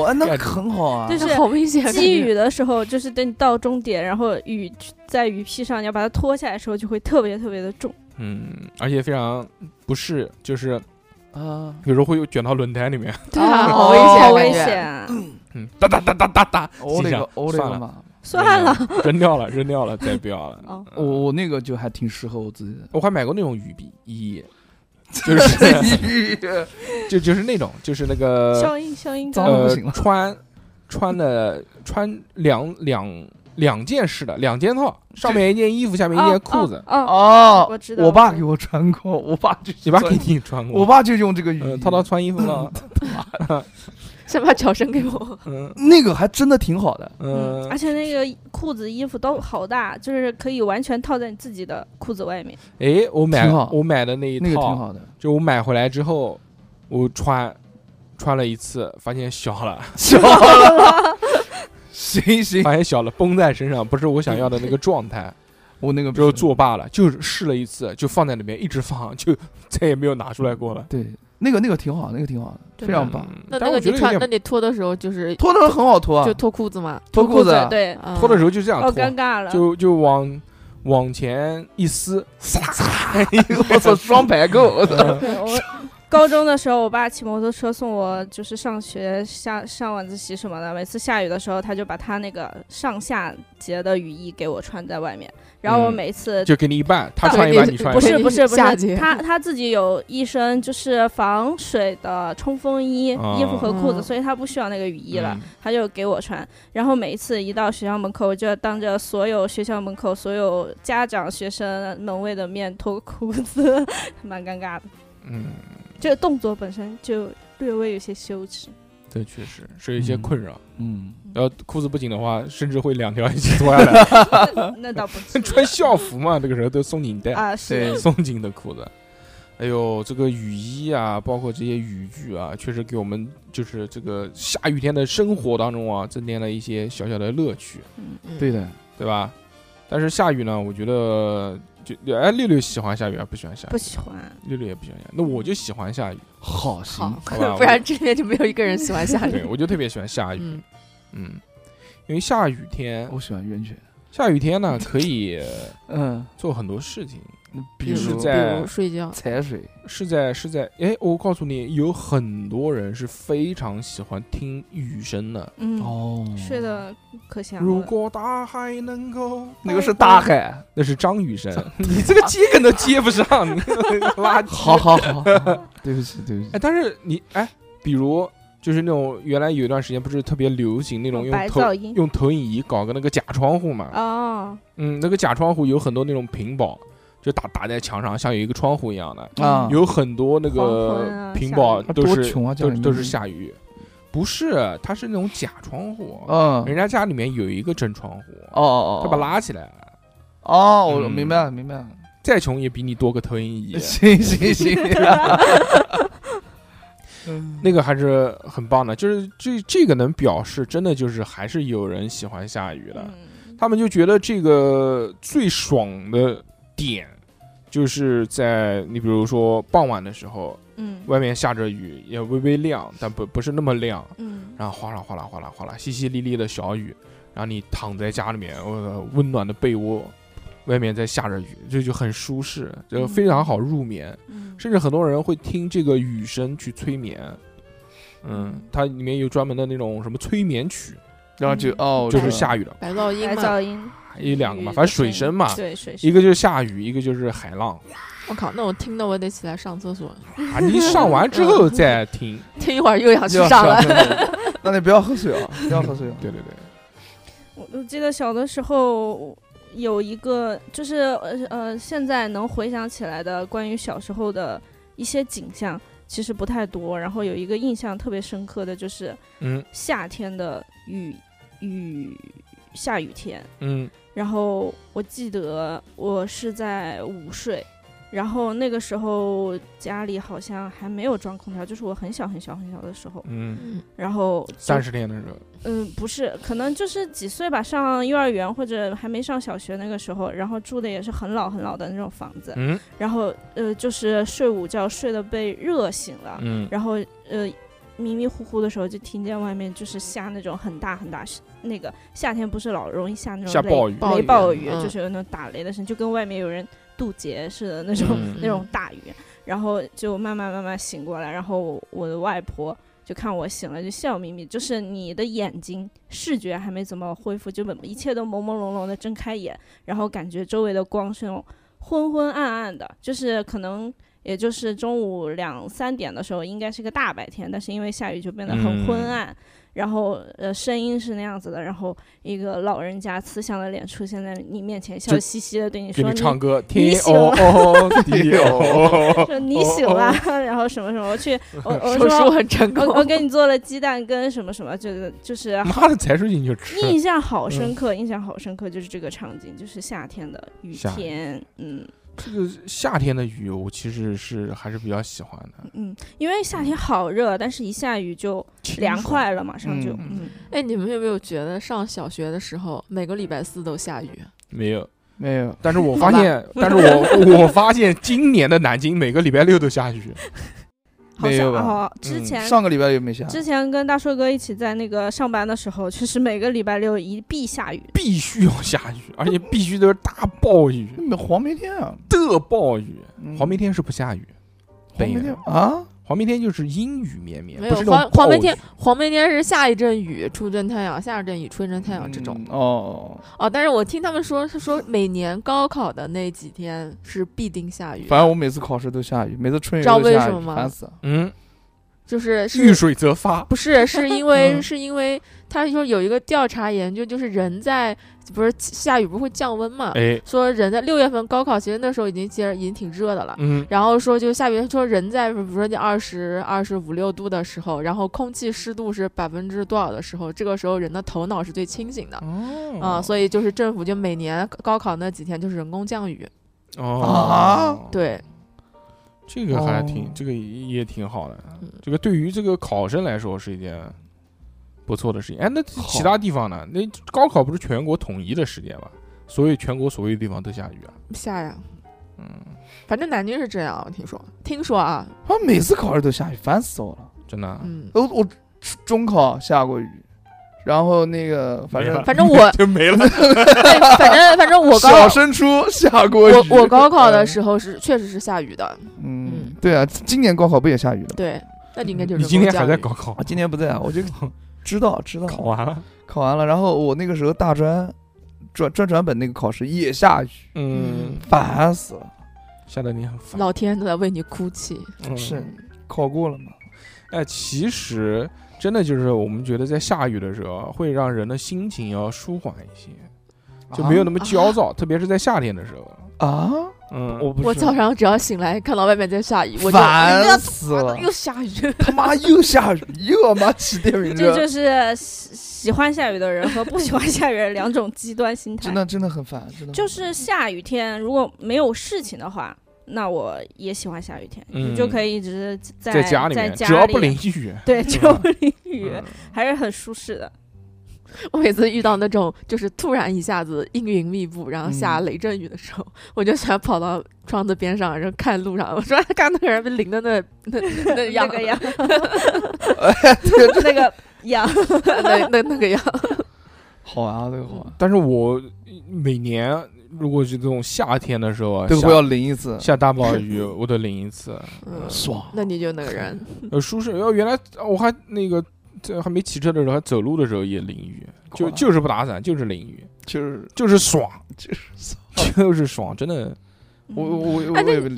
Speaker 3: 哇，那很好啊，
Speaker 4: 就是
Speaker 5: 好危险啊，
Speaker 4: 积雨的时候，就是等你到终点，然后雨在雨披上，你要把它脱下来的时候，就会特别特别的重。
Speaker 2: 嗯，而且非常不适，就是
Speaker 3: 啊，
Speaker 2: 有时候会有卷到轮胎里面，*laughs*
Speaker 5: 对啊，
Speaker 3: 哦
Speaker 5: 好危险，
Speaker 4: 好危。险啊！
Speaker 2: 嗯，哒哒哒哒哒哒，
Speaker 3: 我那个
Speaker 2: 地上算了
Speaker 3: 我勒个妈！
Speaker 4: 算了，
Speaker 2: 扔掉了，扔掉了，再不要了。*laughs*
Speaker 4: 哦
Speaker 3: 我我那个就还挺适合我自己的。
Speaker 2: 我还买过那种雨衣，*laughs* 就是就就是那种就是那个
Speaker 4: 消音消音
Speaker 2: 呃
Speaker 3: 脏了不行了
Speaker 2: 穿穿的穿两两两件式的两件套，上面一件衣服，下面一件裤子。
Speaker 4: 哦，
Speaker 3: 哦，
Speaker 4: 我知道我
Speaker 3: 爸给我穿过，我爸就
Speaker 2: 你爸给你穿过？
Speaker 3: 我爸就用这个雨
Speaker 2: 嗯，
Speaker 3: 衣，
Speaker 2: 涛涛穿衣服了。*laughs*
Speaker 5: 先把脚伸给我，
Speaker 2: 嗯。
Speaker 3: 那个还真的挺好的。
Speaker 4: 嗯，而
Speaker 2: 嗯，
Speaker 4: 且那个裤子、衣服都好大，就是可以完全套在你自己的裤子外面。
Speaker 2: 哎，我买我买的那一
Speaker 3: 那个挺
Speaker 2: 套，
Speaker 3: 好的，
Speaker 2: 就我买回来之后，我穿穿了一次，发现小了，*laughs* *laughs*
Speaker 3: 小了，行行，
Speaker 2: 发现小了，绷在身上不是我想要的那个状态。*laughs*
Speaker 3: 我那个
Speaker 2: 之后
Speaker 3: 不是
Speaker 2: 作罢了，就是试了一次，就放在里面一直放，就 *laughs* 再也没有拿出来过了。
Speaker 3: 对那个那个挺好，那个挺好的，非常棒。
Speaker 2: 嗯
Speaker 5: 那那个你穿，那你脱的时候就是
Speaker 3: 脱的时候很好脱啊
Speaker 5: 就，脱裤子嘛，
Speaker 3: 脱裤子啊，
Speaker 4: 对，
Speaker 5: 嗯
Speaker 2: 脱的时候就这样
Speaker 4: 哦，
Speaker 2: 脱，
Speaker 4: 尴尬了。
Speaker 2: 就就往往前一撕，*laughs*
Speaker 3: 我操，双排扣，我操，
Speaker 4: 高中的时候，我爸骑摩托车送我，就是上学下上晚自习什么的。每次下雨的时候，他就把他那个上下节的雨衣给我穿在外面，然后我
Speaker 2: 嗯
Speaker 4: 每次
Speaker 2: 就给你一半，他
Speaker 5: 对
Speaker 2: 穿一半，
Speaker 5: 你
Speaker 2: 穿一半。
Speaker 4: 是不是不是，他他自己有一身就是防水的冲锋衣、
Speaker 2: 哦
Speaker 4: 衣服和裤子，
Speaker 5: 嗯
Speaker 4: 所以他不需要那个雨衣了，
Speaker 2: 嗯
Speaker 4: 他就给我穿。然后每一次一到学校门口，我就要当着所有学校门口所有家长、学生、门卫的面脱裤子，蛮尴尬的。
Speaker 2: 嗯，
Speaker 4: 这个动作本身就略微有些羞耻。
Speaker 2: 这确实是一些
Speaker 3: 嗯
Speaker 2: 困扰。
Speaker 3: 嗯，
Speaker 2: 然后裤子不紧的话，甚至会两条一起脱下来。*laughs*
Speaker 4: 那倒不是 *laughs*
Speaker 2: 穿校服嘛，这个时候都松紧带，
Speaker 4: 啊，是
Speaker 3: 对
Speaker 2: 松紧的裤子。哎呦，这个雨衣啊，包括这些雨具啊，确实给我们就是这个下雨天的生活当中啊，增添了一些小小的乐趣，
Speaker 5: 嗯
Speaker 3: 对的，
Speaker 2: 对吧？但是下雨呢，我觉得就哎，六六喜欢下雨还不喜欢下雨？
Speaker 4: 不喜欢。
Speaker 2: 六六也不喜欢下雨，那我就喜欢下雨，
Speaker 3: 好行
Speaker 5: 好，
Speaker 2: 好吧 *laughs*
Speaker 5: 不然这边就没有一个人喜欢下雨
Speaker 2: 对
Speaker 5: 雨。
Speaker 2: 我就特别喜欢下雨，
Speaker 5: 嗯，
Speaker 2: 嗯，因为下雨天，
Speaker 3: 我喜欢源泉。
Speaker 2: 下雨天呢可以
Speaker 3: 嗯，
Speaker 2: 做很多事情，
Speaker 3: 比
Speaker 2: 如在
Speaker 5: 比如睡觉，
Speaker 3: 踩水，
Speaker 2: 是在是在哎，我告诉你，有很多人是非常喜欢听雨声的。
Speaker 4: 嗯，
Speaker 3: 哦
Speaker 4: 睡得可香了。
Speaker 2: 如果大海能够，
Speaker 3: 那个是大，海。
Speaker 2: 那是张雨生，你这个接梗都接不上，你这个垃圾。
Speaker 3: 好好好，*laughs* 对不起对不起
Speaker 2: 哎，。但是你哎，比如就是那种原来有一段时间不是特别流行那种
Speaker 4: 哦
Speaker 2: 用投
Speaker 4: 白噪音
Speaker 2: 用投影仪搞个那个假窗户嘛？
Speaker 4: 哦，
Speaker 2: 嗯，那个假窗户有很多那种屏保，就打打在墙上，像有一个窗户一样的，
Speaker 3: 啊
Speaker 2: 有很多那个屏保都是
Speaker 3: 穷啊
Speaker 2: 都都是下雨，不是，它是那种假窗户，
Speaker 3: 嗯，
Speaker 2: 人家家里面有一个真窗户，
Speaker 3: 哦哦哦，
Speaker 2: 他把拉起来，
Speaker 3: 哦，我
Speaker 2: 嗯。
Speaker 3: 明白了明白了。
Speaker 2: 再穷也比你多个投影仪，
Speaker 3: 行行行，*laughs*
Speaker 2: 那个还是很棒的，就是这这个能表示真的就是还是有人喜欢下雨的，
Speaker 4: 嗯，
Speaker 2: 他们就觉得这个最爽的点。就是在你比如说傍晚的时候，
Speaker 4: 嗯。
Speaker 2: 外面下着雨，也微微亮，但不不是那么亮，
Speaker 4: 嗯。
Speaker 2: 然后哗啦哗啦哗啦哗啦，淅淅沥沥的小雨，然后你躺在家里面，呃，温暖的被窝，外面在下着雨，这就很舒适，就非常好入眠。
Speaker 4: 嗯，
Speaker 2: 甚至很多人会听这个雨声去催眠，嗯，它里面有专门的那种什么催眠曲，
Speaker 3: 然后就哦，
Speaker 2: 就是，下雨了，
Speaker 5: 白噪音嘛。
Speaker 4: 白噪。音，
Speaker 2: 有两个嘛，反正水
Speaker 4: 声
Speaker 2: 嘛，
Speaker 4: 对水声，
Speaker 2: 一个就是下雨，一个就是海浪
Speaker 5: 我靠，那我听的我得起来上厕所，
Speaker 2: 啊。你上完之后再听，*laughs*
Speaker 5: 听一会儿又想去
Speaker 3: 就要
Speaker 5: 上了。*laughs*
Speaker 3: 那你不要喝水啊，不要喝水啊。
Speaker 2: 对 *laughs* 对对，
Speaker 4: 我我记得小的时候有一个，就是呃呃，现在能回想起来的关于小时候的一些景象，其实不太多。然后有一个印象特别深刻的就是
Speaker 2: 嗯
Speaker 4: 夏天的雨雨下雨天，
Speaker 2: 嗯
Speaker 4: 然后我记得我是在午睡，然后那个时候家里好像还没有装空调，就是我很小很小很小的时候，
Speaker 2: 嗯，
Speaker 5: 嗯，
Speaker 4: 然后
Speaker 2: 三十天的时候，
Speaker 4: 嗯，不是，可能就是几岁吧，上幼儿园或者还没上小学那个时候，然后住的也是很老很老的那种房子，
Speaker 2: 嗯。
Speaker 4: 然后呃，就是睡午觉睡得被热醒了，
Speaker 2: 嗯。
Speaker 4: 然后呃迷迷糊糊的时候就听见外面就是下那种很大很大，那个夏天不是老容易下那种雷
Speaker 2: 暴雨
Speaker 4: 雷暴雨，
Speaker 5: 嗯
Speaker 4: 就是有那种打雷的声，就跟外面有人渡劫似的那种、
Speaker 2: 嗯
Speaker 4: 那种大雨，*laughs* 然后就慢慢慢慢醒过来，然后我的外婆。就看我醒了，就笑眯眯。就是你的眼睛视觉还没怎么恢复，就本一切都朦朦胧胧的睁开眼，然后感觉周围的光是那种昏昏暗暗的，就是可能也就是中午两三点的时候，应该是个大白天，但是因为下雨就变得很昏
Speaker 2: 嗯
Speaker 4: 暗。然后呃，声音是那样子的，然后一个老人家慈祥的脸出现在你面前，笑嘻嘻的对你说：“
Speaker 2: 你唱歌，
Speaker 4: 你醒了你醒了，然后什么什么，我去，我我说
Speaker 5: 很成功。
Speaker 4: 我我给你做了鸡蛋跟什么什么，就是就是
Speaker 2: 妈的才出去你就吃，
Speaker 4: 印象好
Speaker 2: 嗯
Speaker 4: 深刻，印象好深刻，就是这个场景，就是夏天的雨天，嗯
Speaker 2: 这个夏天的雨，我其实是还是比较喜欢的，
Speaker 4: 嗯，因为夏天好热，但是一下雨就凉快了，马上就
Speaker 3: 嗯
Speaker 4: 嗯
Speaker 5: 哎，你们有没有觉得上小学的时候，每个礼拜四都下雨？
Speaker 2: 没有。
Speaker 3: 没有，
Speaker 2: 但是我发现，但是我 *laughs* 我发现今年的南京每个礼拜六都下雨，
Speaker 4: 好
Speaker 3: 没有吧？
Speaker 4: 像哦，之
Speaker 2: 嗯
Speaker 4: 前
Speaker 3: 上个礼拜有没下？
Speaker 4: 之前跟大硕哥一起在那个上班的时候，确实每个礼拜六一必下雨，
Speaker 2: 必须要下雨，而且必须都是大暴雨，
Speaker 3: 那黄梅天啊，
Speaker 2: 的暴雨。
Speaker 3: 嗯
Speaker 2: 黄梅天是不下雨，
Speaker 3: 黄梅天啊，
Speaker 2: 黄梅天就是阴雨绵绵，
Speaker 5: 没有黄黄梅天，黄梅天是下一阵雨出一阵太阳，下一阵雨出一阵太阳这种。
Speaker 3: 嗯。哦，
Speaker 5: 哦，但是我听他们说，是说每年高考的那几天是必定下雨，
Speaker 3: 反正我每次考试都下雨，每次春游
Speaker 5: 知道
Speaker 3: 都下雨，
Speaker 5: 为什么吗？
Speaker 3: 烦死了。
Speaker 2: 嗯，
Speaker 5: 就是
Speaker 2: 遇水则发，
Speaker 5: 不是是因为
Speaker 3: 嗯 *laughs*
Speaker 5: 是因为他说有一个调查研究，就是人在不是下雨不会降温嘛？
Speaker 2: 哎，
Speaker 5: 说人在六月份高考，其实那时候已经其实已经挺热的了。
Speaker 2: 嗯，
Speaker 5: 然后说就下雨，说人在比如说你二十二十五六度的时候，然后空气湿度是百分之多少的时候，这个时候人的头脑是最清醒的。
Speaker 2: 哦
Speaker 5: 啊、所以就是政府就每年高考那几天就是人工降雨，
Speaker 2: 哦
Speaker 3: 啊，
Speaker 5: 对，
Speaker 2: 这个还挺
Speaker 3: 哦，
Speaker 2: 这个也挺好的
Speaker 5: 嗯。
Speaker 2: 这个对于这个考生来说是一件不错的事情。哎，那其他地方呢？那高考不是全国统一的时间吗？所以全国所有地方都下雨啊。
Speaker 5: 下呀，
Speaker 2: 嗯，
Speaker 5: 反正南京是这样，我听说，听说啊，
Speaker 3: 他每次考试都下雨，烦死我了。
Speaker 2: 真的啊。
Speaker 5: 嗯，
Speaker 3: 我我中考下过雨，然后那个反正
Speaker 5: 反正我 *laughs*
Speaker 2: 就没了。
Speaker 5: 对 *laughs* 反正反正我
Speaker 3: 小升初下过雨。
Speaker 5: 我我高考的时候是确实是下雨的，
Speaker 3: 嗯
Speaker 5: 嗯，
Speaker 3: 对啊，今年高考不也下雨了吗？
Speaker 5: 对，那你应该就是
Speaker 2: 你今天还在高考
Speaker 3: 啊，？今年不在啊，我就 *laughs* 知道知道
Speaker 2: 考完了。
Speaker 3: 考完了，然后我那个时候大专专专转本那个考试也下雨，
Speaker 2: 嗯，
Speaker 3: 烦死了。
Speaker 2: 吓得你很烦。
Speaker 5: 老天都在为你哭泣，
Speaker 2: 嗯
Speaker 3: 是考过了嘛？
Speaker 2: 哎，其实真的就是我们觉得在下雨的时候，会让人的心情要舒缓一些，就没有那么焦躁，特别是在夏天的时候。
Speaker 3: 啊，
Speaker 2: 嗯，
Speaker 3: 我不是
Speaker 5: 我早上只要醒来看到外面在下雨，我就
Speaker 3: 烦死了，
Speaker 5: 又下雨，
Speaker 3: 他妈又下雨，又他妈骑电 *laughs* 瓶车，
Speaker 4: 这就是喜喜欢下雨的人和不喜欢下雨的人两种极端心态
Speaker 3: 真。的真的很烦，真的
Speaker 4: 就是下雨天，如果没有事情的话，那我也喜欢下雨天，
Speaker 2: 嗯
Speaker 4: 你就可以一直在
Speaker 2: 在家里面，
Speaker 4: 在家
Speaker 2: 只要不淋雨，
Speaker 4: 对，只要不淋雨，
Speaker 2: 嗯
Speaker 4: 还是很舒适的。*laughs*
Speaker 5: 我每次遇到那种就是突然一下子阴云密布，然后下
Speaker 3: 嗯
Speaker 5: 雷阵雨的时候，我就喜欢跑到窗子边上，然后看路上，我说 *laughs* 看那个人被淋的那那那那样 *laughs*
Speaker 4: 那个样，
Speaker 3: 哎
Speaker 4: 那个样，
Speaker 5: 那那那个样，
Speaker 3: 好玩啊，这个好玩，
Speaker 2: 但是我每年如果是这种夏天的时候啊，下
Speaker 3: 这个我要淋一次，
Speaker 2: 下大暴雨，我都淋一次，
Speaker 5: 嗯，
Speaker 3: 爽。
Speaker 5: 那你就那个人，
Speaker 2: 呃，舒适。要原来我还那个这还没骑车的时候，还走路的时候也淋雨，就就是不打伞，就是淋雨，
Speaker 3: 就是
Speaker 2: 就是爽，
Speaker 3: 就是
Speaker 2: 就是爽，真的，
Speaker 3: 我我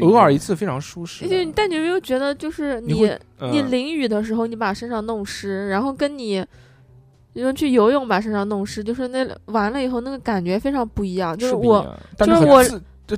Speaker 3: 我
Speaker 2: 偶尔一次非常舒适
Speaker 5: 但你有没有觉得就是你
Speaker 2: 你
Speaker 5: 淋雨的时候，你把身上弄湿，然后跟你。因为去游泳把身上弄湿，就是那完了以后那个感觉非常不一样。就是我，就是我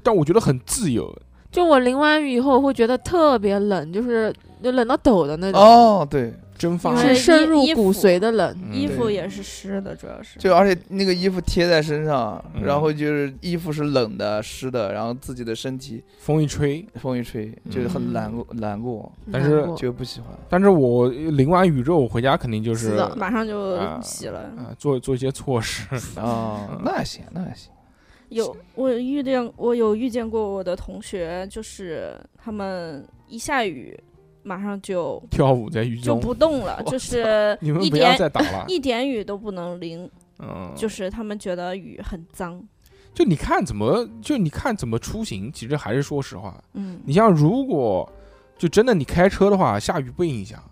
Speaker 2: 但我觉得很自由。
Speaker 5: 就我淋完雨以后，我会觉得特别冷，就是就冷到抖的那种，
Speaker 3: 哦，对，
Speaker 2: 蒸发
Speaker 5: 是深入骨髓的冷。
Speaker 2: 嗯
Speaker 4: 衣服也是湿的，主要是。
Speaker 3: 就而且那个衣服贴在身上，
Speaker 2: 嗯
Speaker 3: 然后就是衣服是冷的、湿的，然后自己的身体
Speaker 2: 风一吹，
Speaker 3: 风一吹，就是很难过，难过，
Speaker 2: 但是
Speaker 3: 就不喜欢。
Speaker 2: 但是我淋完雨之后，我回家肯定就是
Speaker 4: 马上就
Speaker 2: 啊
Speaker 4: 洗了。
Speaker 2: 啊做做一些措施。
Speaker 3: 啊
Speaker 2: 嗯，*laughs*
Speaker 3: 那还行，那还行。*laughs*
Speaker 4: 有我遇见我有遇见过我的同学，就是他们一下雨，马上就
Speaker 2: 跳舞在雨中就，
Speaker 4: 不动了，就是
Speaker 2: 你们不要
Speaker 4: 一点
Speaker 2: 再打了。
Speaker 4: 一点雨都不能淋，
Speaker 2: 嗯，
Speaker 4: 就是他们觉得雨很脏。
Speaker 2: 就你看怎么，就你看怎么出行，其实还是说实话。
Speaker 4: 嗯，
Speaker 2: 你像如果就真的你开车的话，下雨不影响，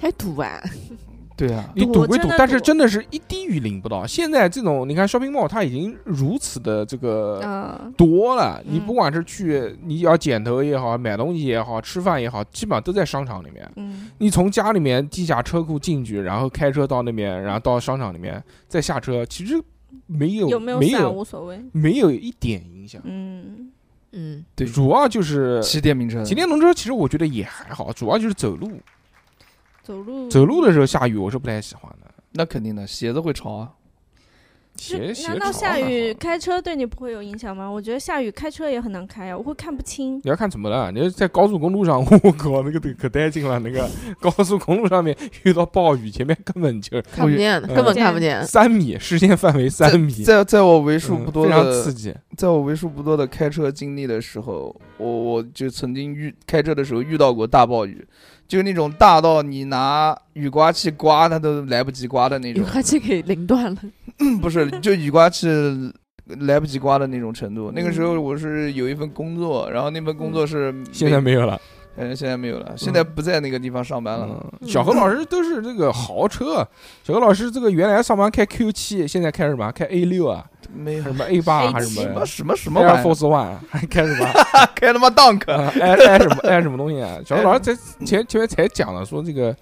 Speaker 5: 还堵啊！*laughs*
Speaker 3: 对啊，
Speaker 2: 你
Speaker 4: 堵
Speaker 2: 堵归堵，
Speaker 4: 真的堵
Speaker 2: 但是真的是一滴雨淋不到。现在这种你看 shopping mall 它已经如此的这个
Speaker 4: 嗯，
Speaker 2: 多了，你
Speaker 4: 嗯
Speaker 2: 不管是去你要剪头也好，买东西也好，吃饭也好，基本上都在商场里面。
Speaker 4: 嗯，
Speaker 2: 你从家里面地下车库进去，然后开车到那边，然后到商场里面再下车，其实没有
Speaker 4: 有没有伞
Speaker 2: 没有
Speaker 4: 无所谓。
Speaker 2: 没有一点影响。
Speaker 4: 嗯，
Speaker 5: 嗯，
Speaker 3: 对
Speaker 2: 主要就是
Speaker 3: 骑电瓶车，
Speaker 2: 骑电动车，其实我觉得也还好，主要就是走路。
Speaker 4: 走路
Speaker 2: 走路的时候下雨，我是不太喜欢的。
Speaker 3: 那肯定的，鞋子会潮啊。
Speaker 2: 鞋鞋
Speaker 4: 难道下雨开车对你不会有影响吗？我觉得下雨开车也很难开啊，我会看不清。
Speaker 2: 你要看怎么了？你要在高速公路上，我靠，那个可可带劲了！那个 *laughs* 高速公路上面遇到暴雨，前面根本就是
Speaker 5: 看不见，
Speaker 2: 嗯
Speaker 5: 根本看不见。
Speaker 2: 三米视线范围三米，
Speaker 3: 在在我为数
Speaker 2: 嗯
Speaker 3: 不多
Speaker 2: 非常刺
Speaker 3: 的，
Speaker 2: 激。
Speaker 3: 在我为数不多的开车经历的时候，我我就曾经遇开车的时候遇到过大暴雨，就是那种大到你拿雨刮器刮它都来不及刮的那种雨，
Speaker 5: 刮器给淋断了，
Speaker 3: 不是就雨刮器来不及刮的那种程度。那个时候
Speaker 5: 嗯
Speaker 3: 我是有一份工作，然后那份工作是
Speaker 2: 现在没有了。
Speaker 3: 嗯，现在没有了，现在不在那个地方上班了。
Speaker 2: 嗯，小何老师都是这个豪车。小何老师这个原来上班开 Q 七，现在开什么？开 A 六啊，
Speaker 3: 没有。
Speaker 2: 什么？A 八
Speaker 4: A7
Speaker 2: 还是什么？
Speaker 3: 什么什么什么
Speaker 2: Air Force One，还开什么？
Speaker 3: 开他妈 Dunk，
Speaker 2: 呃爱爱什么？爱什么东西啊？小何老师在前前面才讲了，说这个，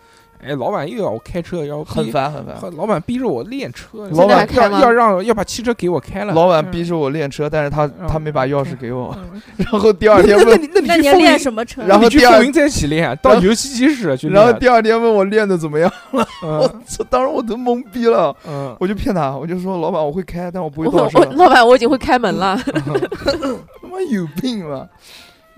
Speaker 2: 哎，老板又要我开车，要
Speaker 3: 很，烦很烦。
Speaker 2: 老板逼着我练车，
Speaker 3: 老板
Speaker 2: 要要让要把汽车给我开了。
Speaker 3: 老板逼着我练车，但是他
Speaker 2: 嗯
Speaker 3: 他没把钥匙给我，
Speaker 2: 嗯 *laughs*
Speaker 3: 然后第二天问，
Speaker 2: 那你
Speaker 4: 那你要
Speaker 2: 去，
Speaker 4: 练什么车？
Speaker 3: 然后
Speaker 2: 去
Speaker 3: 第二
Speaker 2: 风云在一起练，到游戏机室去练。
Speaker 3: 然后第二天问我练的怎么样
Speaker 2: 了，*laughs*
Speaker 3: 我当时我都懵逼了，
Speaker 2: 嗯，
Speaker 3: 我就骗他，我就说老板我会开，但我不会
Speaker 5: 我
Speaker 3: 倒车，
Speaker 5: 老板我已经会开门了，*laughs*
Speaker 3: 他妈有病吧？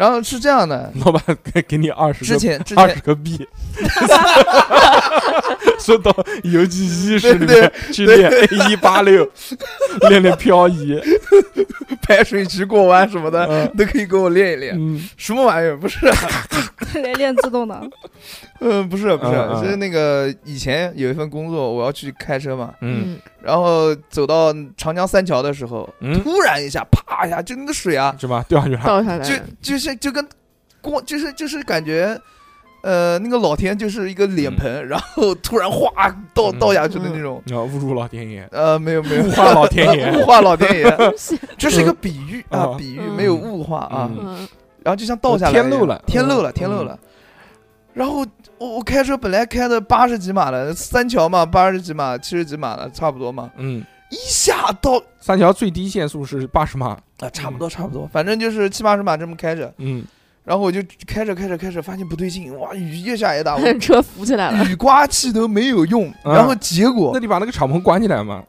Speaker 3: 然后是这样的，*laughs*
Speaker 2: 老板给给你二十
Speaker 3: 之
Speaker 2: 个
Speaker 3: 前之前。
Speaker 2: 二十个币，*laughs* 送到游击机室里面去练 A 一八六，练练漂移，*laughs*
Speaker 3: 排水渠过弯什么的
Speaker 2: 嗯。
Speaker 3: 都可以给我练一练。
Speaker 2: 嗯。
Speaker 3: 什么玩意儿？不是，
Speaker 4: 练练自动挡，
Speaker 3: 嗯，不是，不是，
Speaker 2: 嗯嗯
Speaker 3: 是那个以前有一份工作，我要去开车嘛，
Speaker 2: 嗯。
Speaker 3: 然后走到长江三桥的时候，
Speaker 2: 嗯，
Speaker 3: 突然一下，啪一下，就那个水啊，
Speaker 2: 是吧？掉下去了，
Speaker 5: 倒下来
Speaker 3: 就就是就跟光，就是就是感觉。呃，那个老天就是一个脸盆，然后突然哗倒
Speaker 2: 嗯。
Speaker 3: 倒下去的那种。
Speaker 2: 啊，侮辱老天爷，
Speaker 3: 呃，没有没有，*laughs*
Speaker 2: 物化老天爷 *laughs*
Speaker 3: 物化老天爷，*laughs* 这是一个比喻啊
Speaker 2: 啊，
Speaker 3: 比喻
Speaker 5: 嗯
Speaker 3: 没有物化啊。然后就像倒下来，
Speaker 2: 天漏了。
Speaker 3: 天漏了，
Speaker 2: 嗯。
Speaker 3: 天漏了。然后我我开车本来开的八十几码的，三桥嘛，八十几码、七十几码的，差不多嘛。
Speaker 2: 嗯，
Speaker 3: 一下到
Speaker 2: 三桥最低限速是八十码，
Speaker 3: 啊，差不多差不多，反正就是七八十码这么开着。
Speaker 2: 嗯，
Speaker 3: 然后我就开着开着开着，发现不对劲，哇，雨越下越大，*laughs* 我
Speaker 5: 嗯，车浮起来了，
Speaker 3: 雨刮器都没有用。
Speaker 2: 嗯。
Speaker 3: 然后结果
Speaker 2: 那你把那个敞篷关起来嘛，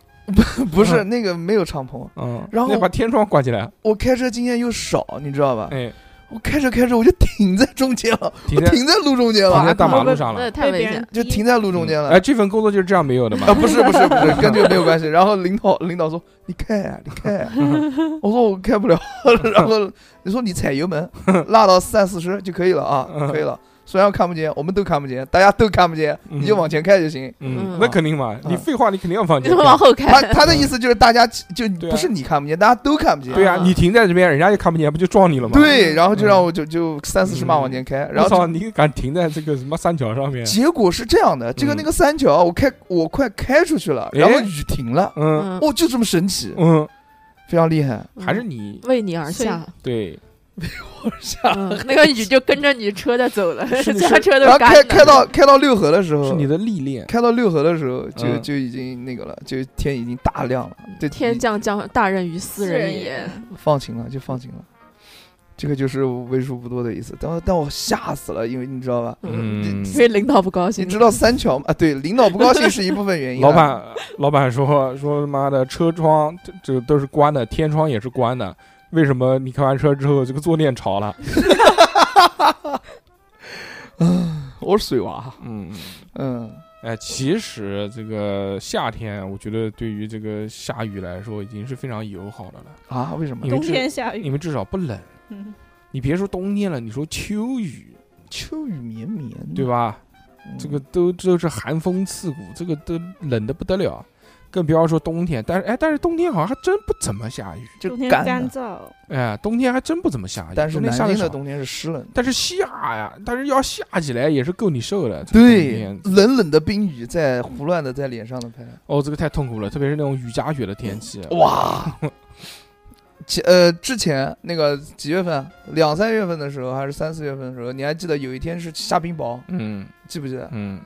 Speaker 3: 不 *laughs* 不是那个没有敞篷，
Speaker 2: 嗯，
Speaker 3: 然后
Speaker 2: 那把天窗关起来，
Speaker 3: 我开车经验又少，你知道吧？
Speaker 2: 哎，
Speaker 3: 我开着开着我就停在中间了，*laughs*
Speaker 2: 停在
Speaker 3: 停在路中间了，
Speaker 2: 停在大马路上了，
Speaker 5: 太危险。
Speaker 3: 就停在路中间了。
Speaker 2: 哎，这份工作就是这样没有的吗
Speaker 3: 啊，，不是不是不是，跟这个没有关系。*laughs* 然后领导领导说你开啊、你开啊、我说我开不了。然后你说你踩油门，*laughs* 拉到三四十就可以了啊，可以了。虽然看不见，我们都看不见，大家都看不见，
Speaker 2: 嗯。
Speaker 3: 你就往前开就行。
Speaker 2: 嗯。
Speaker 5: 嗯，
Speaker 2: 那肯定嘛，你废话，你肯定要往
Speaker 5: 你怎么
Speaker 2: 前开。
Speaker 5: 往后开？
Speaker 3: 他他的意思就是大家就不是你看不见，大家都看不见。
Speaker 2: 对啊，
Speaker 5: 啊
Speaker 2: 你停在这边，人家就看不见，不就撞你了吗？
Speaker 3: 对，然后就让
Speaker 2: 嗯
Speaker 3: 我就就三四十码往前开，然
Speaker 2: 我操，
Speaker 3: 后
Speaker 2: 你敢停在这个什么三桥上面？
Speaker 3: 结果是这样的，这个
Speaker 2: 嗯
Speaker 3: 那个三桥我开我快开出去了，然后
Speaker 2: 哎
Speaker 3: 雨停了，
Speaker 2: 嗯。
Speaker 5: 嗯，
Speaker 3: 哦，就这么神奇，
Speaker 2: 嗯，
Speaker 3: 非常厉害。
Speaker 2: 还是你
Speaker 5: 为你而下，
Speaker 2: 对，*laughs*
Speaker 5: 嗯，那个雨就跟着你车在走了，*laughs*
Speaker 2: 是
Speaker 5: 其他车都
Speaker 3: 然后开。开到开到六合的时候，
Speaker 2: 是你的历练。
Speaker 3: 开到六合的时候就
Speaker 2: 嗯
Speaker 3: 就已经那个了，就天已经大亮了，对
Speaker 5: 天降将大任于斯人也。*laughs*
Speaker 3: 放晴了，就放晴了。这个就是为数不多的一次，但但我吓死了，因为你知道吧？
Speaker 2: 嗯，
Speaker 5: 因为领导不高兴。
Speaker 3: 你知道三桥吗？啊，对，领导不高兴是一部分原因啊。
Speaker 2: 老板，老板说说他妈的车窗这这都是关的，天窗也是关的，为什么你开完车之后这个坐垫潮了？
Speaker 3: 嗯 *laughs* 我是水娃，
Speaker 2: 嗯，嗯
Speaker 3: 嗯，
Speaker 2: 哎，其实这个夏天，我觉得对于这个下雨来说已经是非常友好的了，
Speaker 3: 啊，为什么
Speaker 2: 因？为
Speaker 4: 冬天下雨，
Speaker 2: 因为至少不冷。
Speaker 4: 嗯，
Speaker 2: 你别说冬天了，你说秋雨，
Speaker 3: 秋雨绵绵，
Speaker 2: 对吧？
Speaker 3: 嗯？
Speaker 2: 这个都都是寒风刺骨，这个都冷的不得了，更不要说冬天。但是哎，但是冬天好像还真不怎么下雨，
Speaker 3: 就
Speaker 4: 冬天
Speaker 3: 干
Speaker 4: 燥，
Speaker 2: 哎，冬天还真不怎么下雨。
Speaker 3: 但是南京的冬天是湿冷。
Speaker 2: 但是下呀，但是要下起来也是够你受的。
Speaker 3: 对，冷冷的冰雨在胡乱的在脸上的拍，
Speaker 2: 哦，这个太痛苦了，特别是那种雨夹雪的天气。
Speaker 3: 哇！前呃，之前那个几月份，两三月份的时候，还是三四月份的时候，你还记得有一天是下冰雹，
Speaker 2: 嗯
Speaker 3: 记不记得？
Speaker 2: 嗯，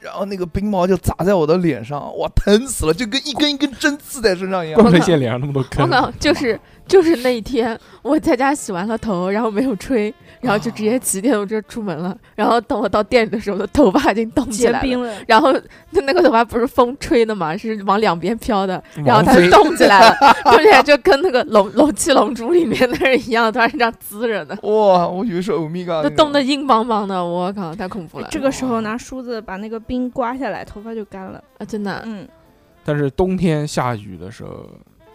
Speaker 3: 然后那个冰雹就砸在我的脸上，哇，疼死了，就跟一根一根针刺在身上一样
Speaker 2: 怪。不得现在脸上那么多
Speaker 5: 我
Speaker 2: 坑。
Speaker 5: 靠，就是就是那一天我在家洗完了头，然后没有吹，然后就直接骑电动车出门了。然后等我到店里的时候，我的头发已经冻起来了。
Speaker 4: 结冰了，
Speaker 5: 然后那那个头发不是风吹的嘛，是往两边飘的，然后它就冻起来了，冻起来就跟那个龙龙七龙珠里面的人一样，突然这样滋着的，
Speaker 3: 哇，我以为是欧米伽那
Speaker 5: 都，冻得硬邦邦的，我靠，太恐怖了。
Speaker 4: 这个时候拿梳子把那个冰刮下来，头发就干了。
Speaker 5: 啊，真的，
Speaker 4: 嗯，
Speaker 2: 但是冬天下雨的时候，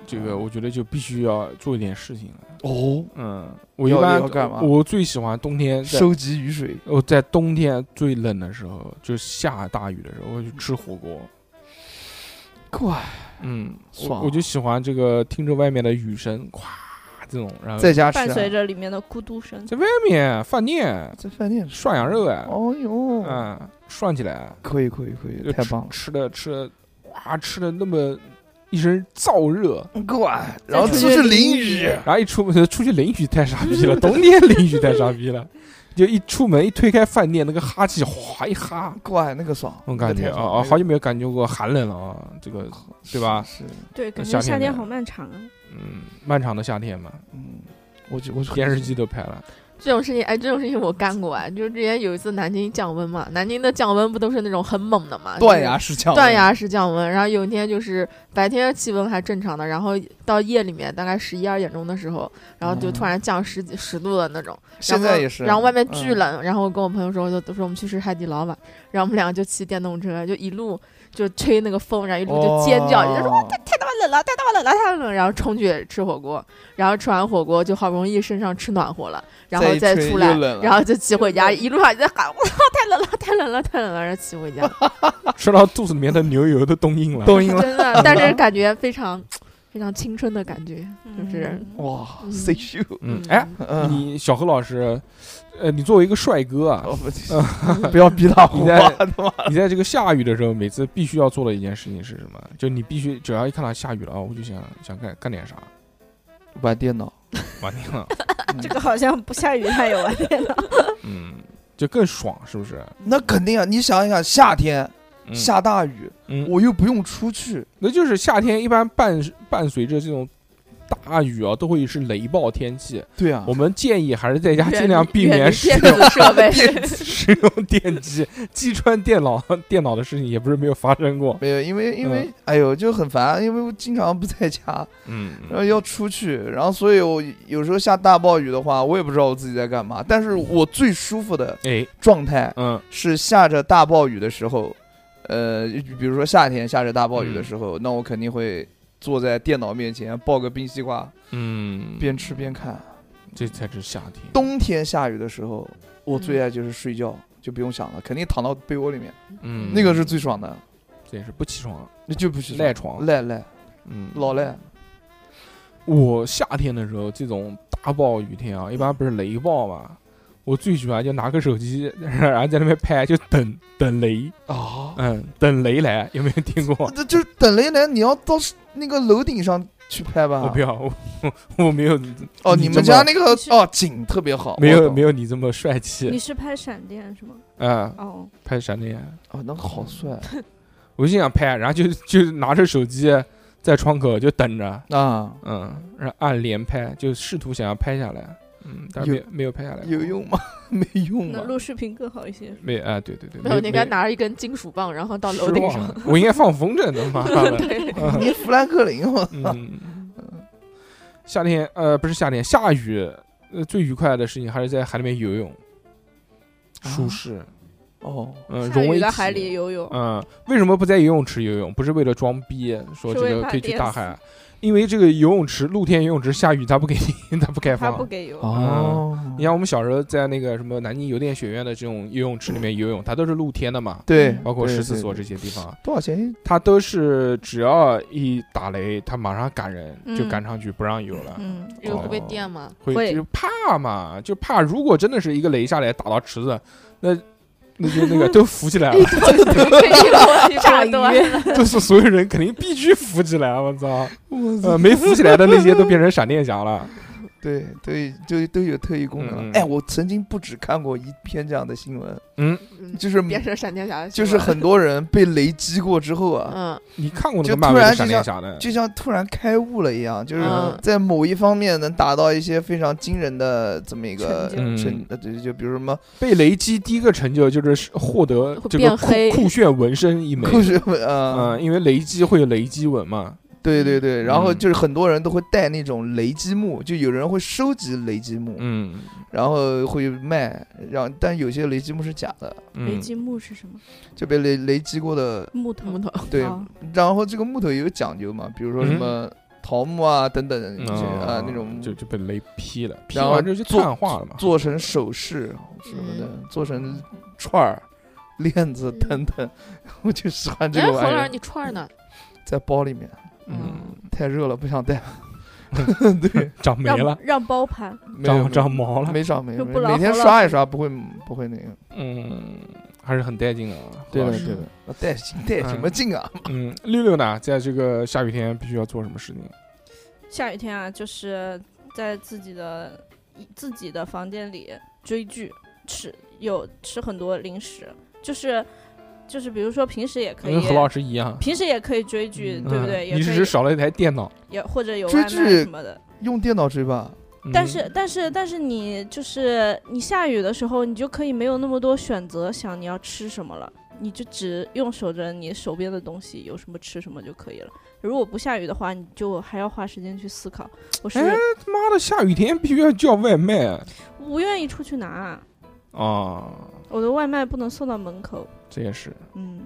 Speaker 2: 这个我觉得就必须要做一点事情了。
Speaker 3: 哦，
Speaker 2: 嗯，我一
Speaker 3: 要
Speaker 2: 般
Speaker 3: 要干嘛
Speaker 2: 我最喜欢冬天在，
Speaker 3: 收集雨水。
Speaker 2: 我在冬天最冷的时候，就下大雨的时候，我去吃火锅。
Speaker 3: 怪，
Speaker 2: 嗯，
Speaker 3: 爽
Speaker 2: 我我就喜欢这个听着外面的雨声，咵这种，然后
Speaker 3: 在家吃、啊，
Speaker 4: 伴随着里面的咕嘟声。
Speaker 2: 在外面饭店。
Speaker 3: 在饭店。
Speaker 2: 涮羊肉哎，
Speaker 3: 哦哟，
Speaker 2: 嗯，涮起来，
Speaker 3: 可以可以可以，太棒了。
Speaker 2: 吃的吃的，哇，吃的那么一身燥热，
Speaker 3: 怪，然后
Speaker 4: 出去
Speaker 3: 淋
Speaker 4: 淋
Speaker 3: 雨。
Speaker 4: 雨，
Speaker 2: 然后一出门 *laughs* 出去淋雨太傻逼了，*laughs* 冬天淋雨太傻逼了，就一出门一推开饭店，那个哈气哗一哈，
Speaker 3: 怪那个爽，
Speaker 2: 我感觉啊啊，好久没有感觉过寒冷了啊，这个对吧？
Speaker 3: 是，
Speaker 4: 对，感觉夏天好漫长啊。
Speaker 2: 嗯，漫长的夏天嘛，
Speaker 3: 嗯，我就我
Speaker 2: 电视机都拍了，
Speaker 5: 这种事情，哎，这种事情我干过啊，就是之前有一次南京降温嘛，南京的降温不都是那种很猛的嘛，
Speaker 3: 断崖式降温，
Speaker 5: 断崖式降温。然后有一天就是白天气温还正常的，然后到夜里面大概十一二点钟的时候，然后就突然降十几十度的那种。
Speaker 3: 现在也是。
Speaker 5: 然后外面巨
Speaker 3: 嗯
Speaker 5: 冷，然后我跟我朋友说，就都说我们去吃海底捞吧。然后我们两个就骑电动车，就一路就吹那个风，然后一路就尖叫，就说
Speaker 3: 太
Speaker 5: 太他妈冷了，太他妈冷了，太冷了。然后冲去吃火锅，然后吃完火锅就好不容易身上吃暖和了，然后
Speaker 3: 再
Speaker 5: 出来然后就骑回家，一路上就在喊我操，太冷了，太冷了，太冷了，然后骑回家。*laughs*
Speaker 2: 吃到肚子里面的牛油都冻硬了。
Speaker 3: 冻硬了，*laughs*
Speaker 5: 真的，但是感觉非常非常青春的感觉，就是
Speaker 4: 嗯
Speaker 3: 哇
Speaker 5: 嗯
Speaker 3: ，say you，
Speaker 2: 嗯，哎，
Speaker 3: 嗯，
Speaker 2: 你小何老师，呃，你作为一个帅哥啊，
Speaker 3: 哦不 *laughs* *laughs* 不要逼他
Speaker 2: 你在你在这个下雨的时候，每次必须要做的一件事情是什么？就你必须只要一看到下雨了，哦我就想想干干点啥，
Speaker 3: 玩电脑，
Speaker 2: 玩电脑，*laughs*
Speaker 4: 这个好像不下雨他也玩电脑。
Speaker 2: 嗯，就更爽，是不是？
Speaker 3: 那肯定啊！你想一想，夏天
Speaker 2: 嗯
Speaker 3: 下大雨，
Speaker 2: 嗯，
Speaker 3: 我又不用出去，
Speaker 2: 那就是夏天一般伴伴随着这种大雨啊，都会是雷暴天气。
Speaker 3: 对啊。
Speaker 2: 我，们建议还是在家尽量避免使
Speaker 5: 电
Speaker 2: 用 *laughs*
Speaker 5: 子设备。
Speaker 2: 使用电机，击穿电脑 *laughs* 电脑的事情也不是没有发生过。
Speaker 3: 没有，因为因为哎呦就很烦，因为我经常不在家，
Speaker 2: 嗯，
Speaker 3: 然后要出去，然后所以我有时候下大暴雨的话，我也不知道我自己在干嘛。但是我最舒服的
Speaker 2: 哎，
Speaker 3: 状态
Speaker 2: 嗯。
Speaker 3: 是下着大暴雨的时候，呃，比如说夏天下着大暴雨的时候，那我肯定会坐在电脑面前抱个冰西瓜，
Speaker 2: 嗯，
Speaker 3: 边吃边看。
Speaker 2: 这才是夏天。
Speaker 3: 冬天下雨的时候，我最爱就是睡觉，就不用想了，肯定躺到被窝里面，
Speaker 2: 嗯，
Speaker 3: 那个是最爽的，
Speaker 2: 这也是不起床，
Speaker 3: 那就不起
Speaker 2: 赖床。
Speaker 3: 赖赖
Speaker 2: 嗯，
Speaker 3: 老赖。
Speaker 2: 我夏天的时候，这种大暴雨天啊，一般不是雷暴嘛，我最喜欢就拿个手机，*laughs* 然后在那边拍，就等等雷，
Speaker 3: 啊，
Speaker 2: 嗯，等雷来，有没有听过？
Speaker 3: 这就是等雷来，你要到那个楼顶上去拍吧。
Speaker 2: 我不要，*laughs* 我我没有
Speaker 3: 哦，你们家那个哦景特别好，
Speaker 2: 没有没
Speaker 3: 有
Speaker 2: 有你这么帅气。
Speaker 4: 你
Speaker 2: 气，
Speaker 4: 是拍闪电是吗？
Speaker 2: 嗯，
Speaker 4: 哦，
Speaker 2: 拍闪电，
Speaker 3: 哦，那个好帅。*laughs*
Speaker 2: 我就想拍，然后就就拿着手机在窗口就等着，
Speaker 3: 啊！
Speaker 2: 嗯，然后按连拍，就试图想要拍下来，嗯，但是没
Speaker 3: 有
Speaker 2: 没有拍下来，
Speaker 3: 有用吗？*laughs* 没用
Speaker 4: 那
Speaker 3: 啊！
Speaker 4: 录视频更好一些。
Speaker 2: 没啊，对对对，
Speaker 5: 没有，你应该拿着一根金属棒，然后到楼顶上。
Speaker 2: 我应该放风筝的，妈的，
Speaker 5: 对，
Speaker 2: 嗯
Speaker 3: 你富兰克林，我
Speaker 2: 嗯，夏天呃不是夏天，下雨，呃最愉快的事情还是在海里面游泳，舒适，
Speaker 3: 哦，
Speaker 2: 嗯，
Speaker 4: 下
Speaker 2: 融为一体
Speaker 4: 雨在海里游泳，
Speaker 2: 嗯，为什么不在游泳池游泳？不是为了装逼，说这个可以去大海，因为这个游泳池露天游泳池下雨他不给你，*laughs* 他不开放
Speaker 4: 他不。给游。
Speaker 3: 哦，
Speaker 2: 你像我们小时候在那个什么南京邮电学院的这种游泳池里面游泳，它都是露天的嘛，
Speaker 3: 对，
Speaker 2: 包括十四所这些地方，
Speaker 3: 多少钱？
Speaker 2: 它都是只要一打雷，它马上赶人，就
Speaker 4: 嗯
Speaker 2: 赶上去不让游了。
Speaker 4: 嗯，
Speaker 5: 这个不被
Speaker 2: 哦
Speaker 5: 电吗？
Speaker 4: 会
Speaker 2: 会就怕嘛，就怕如果真的是一个雷下来打到池子，那那就那个 *laughs* 都浮起来了，
Speaker 4: 炸 *laughs* 鱼，*laughs*
Speaker 2: 就是所有人肯定必须浮起来，我操！
Speaker 3: 我
Speaker 2: 呃，没浮起来的那些都变成闪电侠了。
Speaker 3: 对对，就都有特异功能。哎，我曾经不止看过一篇这样的新闻，
Speaker 2: 嗯，
Speaker 5: 嗯
Speaker 3: 就是
Speaker 5: 变成闪电侠
Speaker 3: 就是很多人被雷击过之后啊，
Speaker 5: 嗯，*laughs*
Speaker 2: 你看过那
Speaker 3: 就
Speaker 2: 个漫威的
Speaker 3: 突然就像
Speaker 2: 闪电侠的？
Speaker 3: 就像突然开悟了一样，就是
Speaker 5: 嗯
Speaker 3: 在某一方面能达到一些非常惊人的这么一个
Speaker 2: 成
Speaker 3: 呃，对，就比如什么
Speaker 2: 被雷击第一个成就就是获得这个酷酷炫纹身一枚。
Speaker 3: 酷炫纹，
Speaker 2: 嗯，因为雷击会有雷击纹嘛。
Speaker 3: 对对对，然后
Speaker 2: 嗯
Speaker 3: 就是很多人都会带那种雷击木，就有人会收集雷击木，
Speaker 2: 嗯。
Speaker 3: 然后会卖，然后但有些雷击木是假的，
Speaker 2: 嗯，
Speaker 4: 雷击木是什么？
Speaker 3: 就被雷雷击过的，
Speaker 4: 木头。
Speaker 5: 木头，*laughs*
Speaker 3: 对，
Speaker 4: 哦。
Speaker 3: 然后这个木头也有讲究嘛，比如说什么桃木啊等等啊那种。
Speaker 2: 就就被雷劈了，劈
Speaker 3: 然后
Speaker 2: 完之后就
Speaker 3: 做
Speaker 2: 碳化了嘛。
Speaker 3: 做成首饰什么的，
Speaker 5: 嗯。
Speaker 3: 做成串儿、链子等等，*laughs* 我就喜欢这个玩意儿，
Speaker 5: 你串儿呢？
Speaker 3: 在包里面，
Speaker 2: 嗯，
Speaker 3: 太热了不想带，*laughs* 对，*laughs*
Speaker 2: 长霉了，
Speaker 4: 让包盘，
Speaker 3: 没有
Speaker 2: 长长毛了。
Speaker 3: 没长没每天刷一刷，不会不会那个，
Speaker 2: 嗯，还是很带劲的啊。
Speaker 3: 对的对的，那带劲带什么劲啊？
Speaker 2: 嗯，六六呢，在这个下雨天必须要做什么事情？
Speaker 4: 下雨天啊，就是在自己的自己的房间里追剧，吃有吃很多零食，就是就是比如说平时也可以
Speaker 2: 跟，何老师一样，
Speaker 4: 平时也可以追剧，
Speaker 3: 嗯
Speaker 4: 对不对？
Speaker 2: 嗯你是少了一台电脑。
Speaker 4: 也或者有外卖
Speaker 3: 追剧
Speaker 4: 什么的。
Speaker 3: 用电脑追吧，
Speaker 2: 嗯
Speaker 4: 但是但是但是你就是你下雨的时候，你就可以没有那么多选择，想你要吃什么了。你就只用守着你手边的东西，有什么吃什么就可以了。如果不下雨的话，你就还要花时间去思考。我是
Speaker 2: 哎他妈的，下雨天必须要叫外卖
Speaker 4: 不愿意出去拿，
Speaker 2: 啊！
Speaker 4: 我的外卖不能送到门口。
Speaker 2: 这也是，
Speaker 4: 嗯，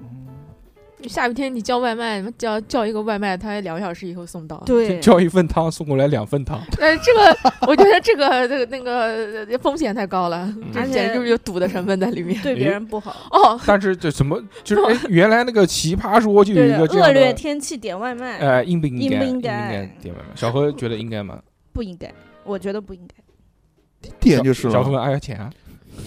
Speaker 5: 下雨天你叫外卖，叫叫一个外卖，他两个小时以后送到。
Speaker 4: 对，
Speaker 2: 叫一份汤送过来两份汤，
Speaker 5: 但 *laughs* 是这个，我觉得这个这个那个呃风险太高了，这
Speaker 4: 而且
Speaker 5: 简直就是有赌的成分在里面。
Speaker 4: 对别人不好。
Speaker 5: 哦，
Speaker 2: 但是这怎么就 *laughs* 是哎，原来那个奇葩说就有一个
Speaker 4: 恶劣，天气点外卖、
Speaker 2: 哎，应不应该？
Speaker 4: 应不应
Speaker 2: 应
Speaker 4: 该
Speaker 2: 点外卖？小何觉得应该吗？
Speaker 4: 不应该，我觉得不应该。
Speaker 3: 点就是了
Speaker 2: 小何
Speaker 3: 了，
Speaker 2: 问哎呀钱啊，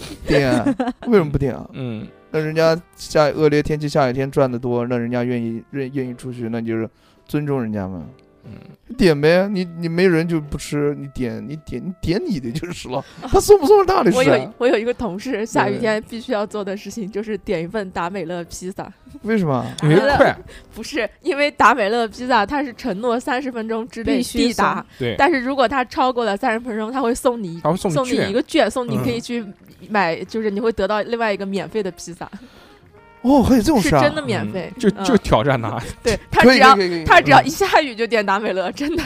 Speaker 2: *laughs*
Speaker 3: 点啊，为什么不定啊？
Speaker 2: 嗯，
Speaker 3: 那人家下恶劣天气下雨天赚的多，那人家愿意愿愿意出去，那就是尊重人家嘛。
Speaker 2: 嗯，
Speaker 3: 点呗，你你没人就不吃，你点你点你点你的就是了，*laughs* 他送不送是他的
Speaker 5: 我有
Speaker 3: 事啊。
Speaker 5: 我有一个同事，下雨天必须要做的事情就是点一份达美乐披萨。
Speaker 3: 为什么？
Speaker 2: 因为快，
Speaker 5: 不是因为达美乐披萨，它是承诺三十分钟之内
Speaker 4: 必
Speaker 5: 达，
Speaker 2: 对，
Speaker 5: 但是如果它超过了三十分钟，他会送你
Speaker 2: 他会送
Speaker 5: 送你一个券，送你
Speaker 2: 嗯
Speaker 5: 可以去买，就是你会得到另外一个免费的披萨，
Speaker 3: 哦，还有这种事啊？
Speaker 5: 是真的免费
Speaker 2: 嗯。就
Speaker 5: 嗯
Speaker 2: 就挑战他，*laughs*
Speaker 5: 对他只要他只要
Speaker 3: 嗯
Speaker 5: 一下雨就点达美乐，真的。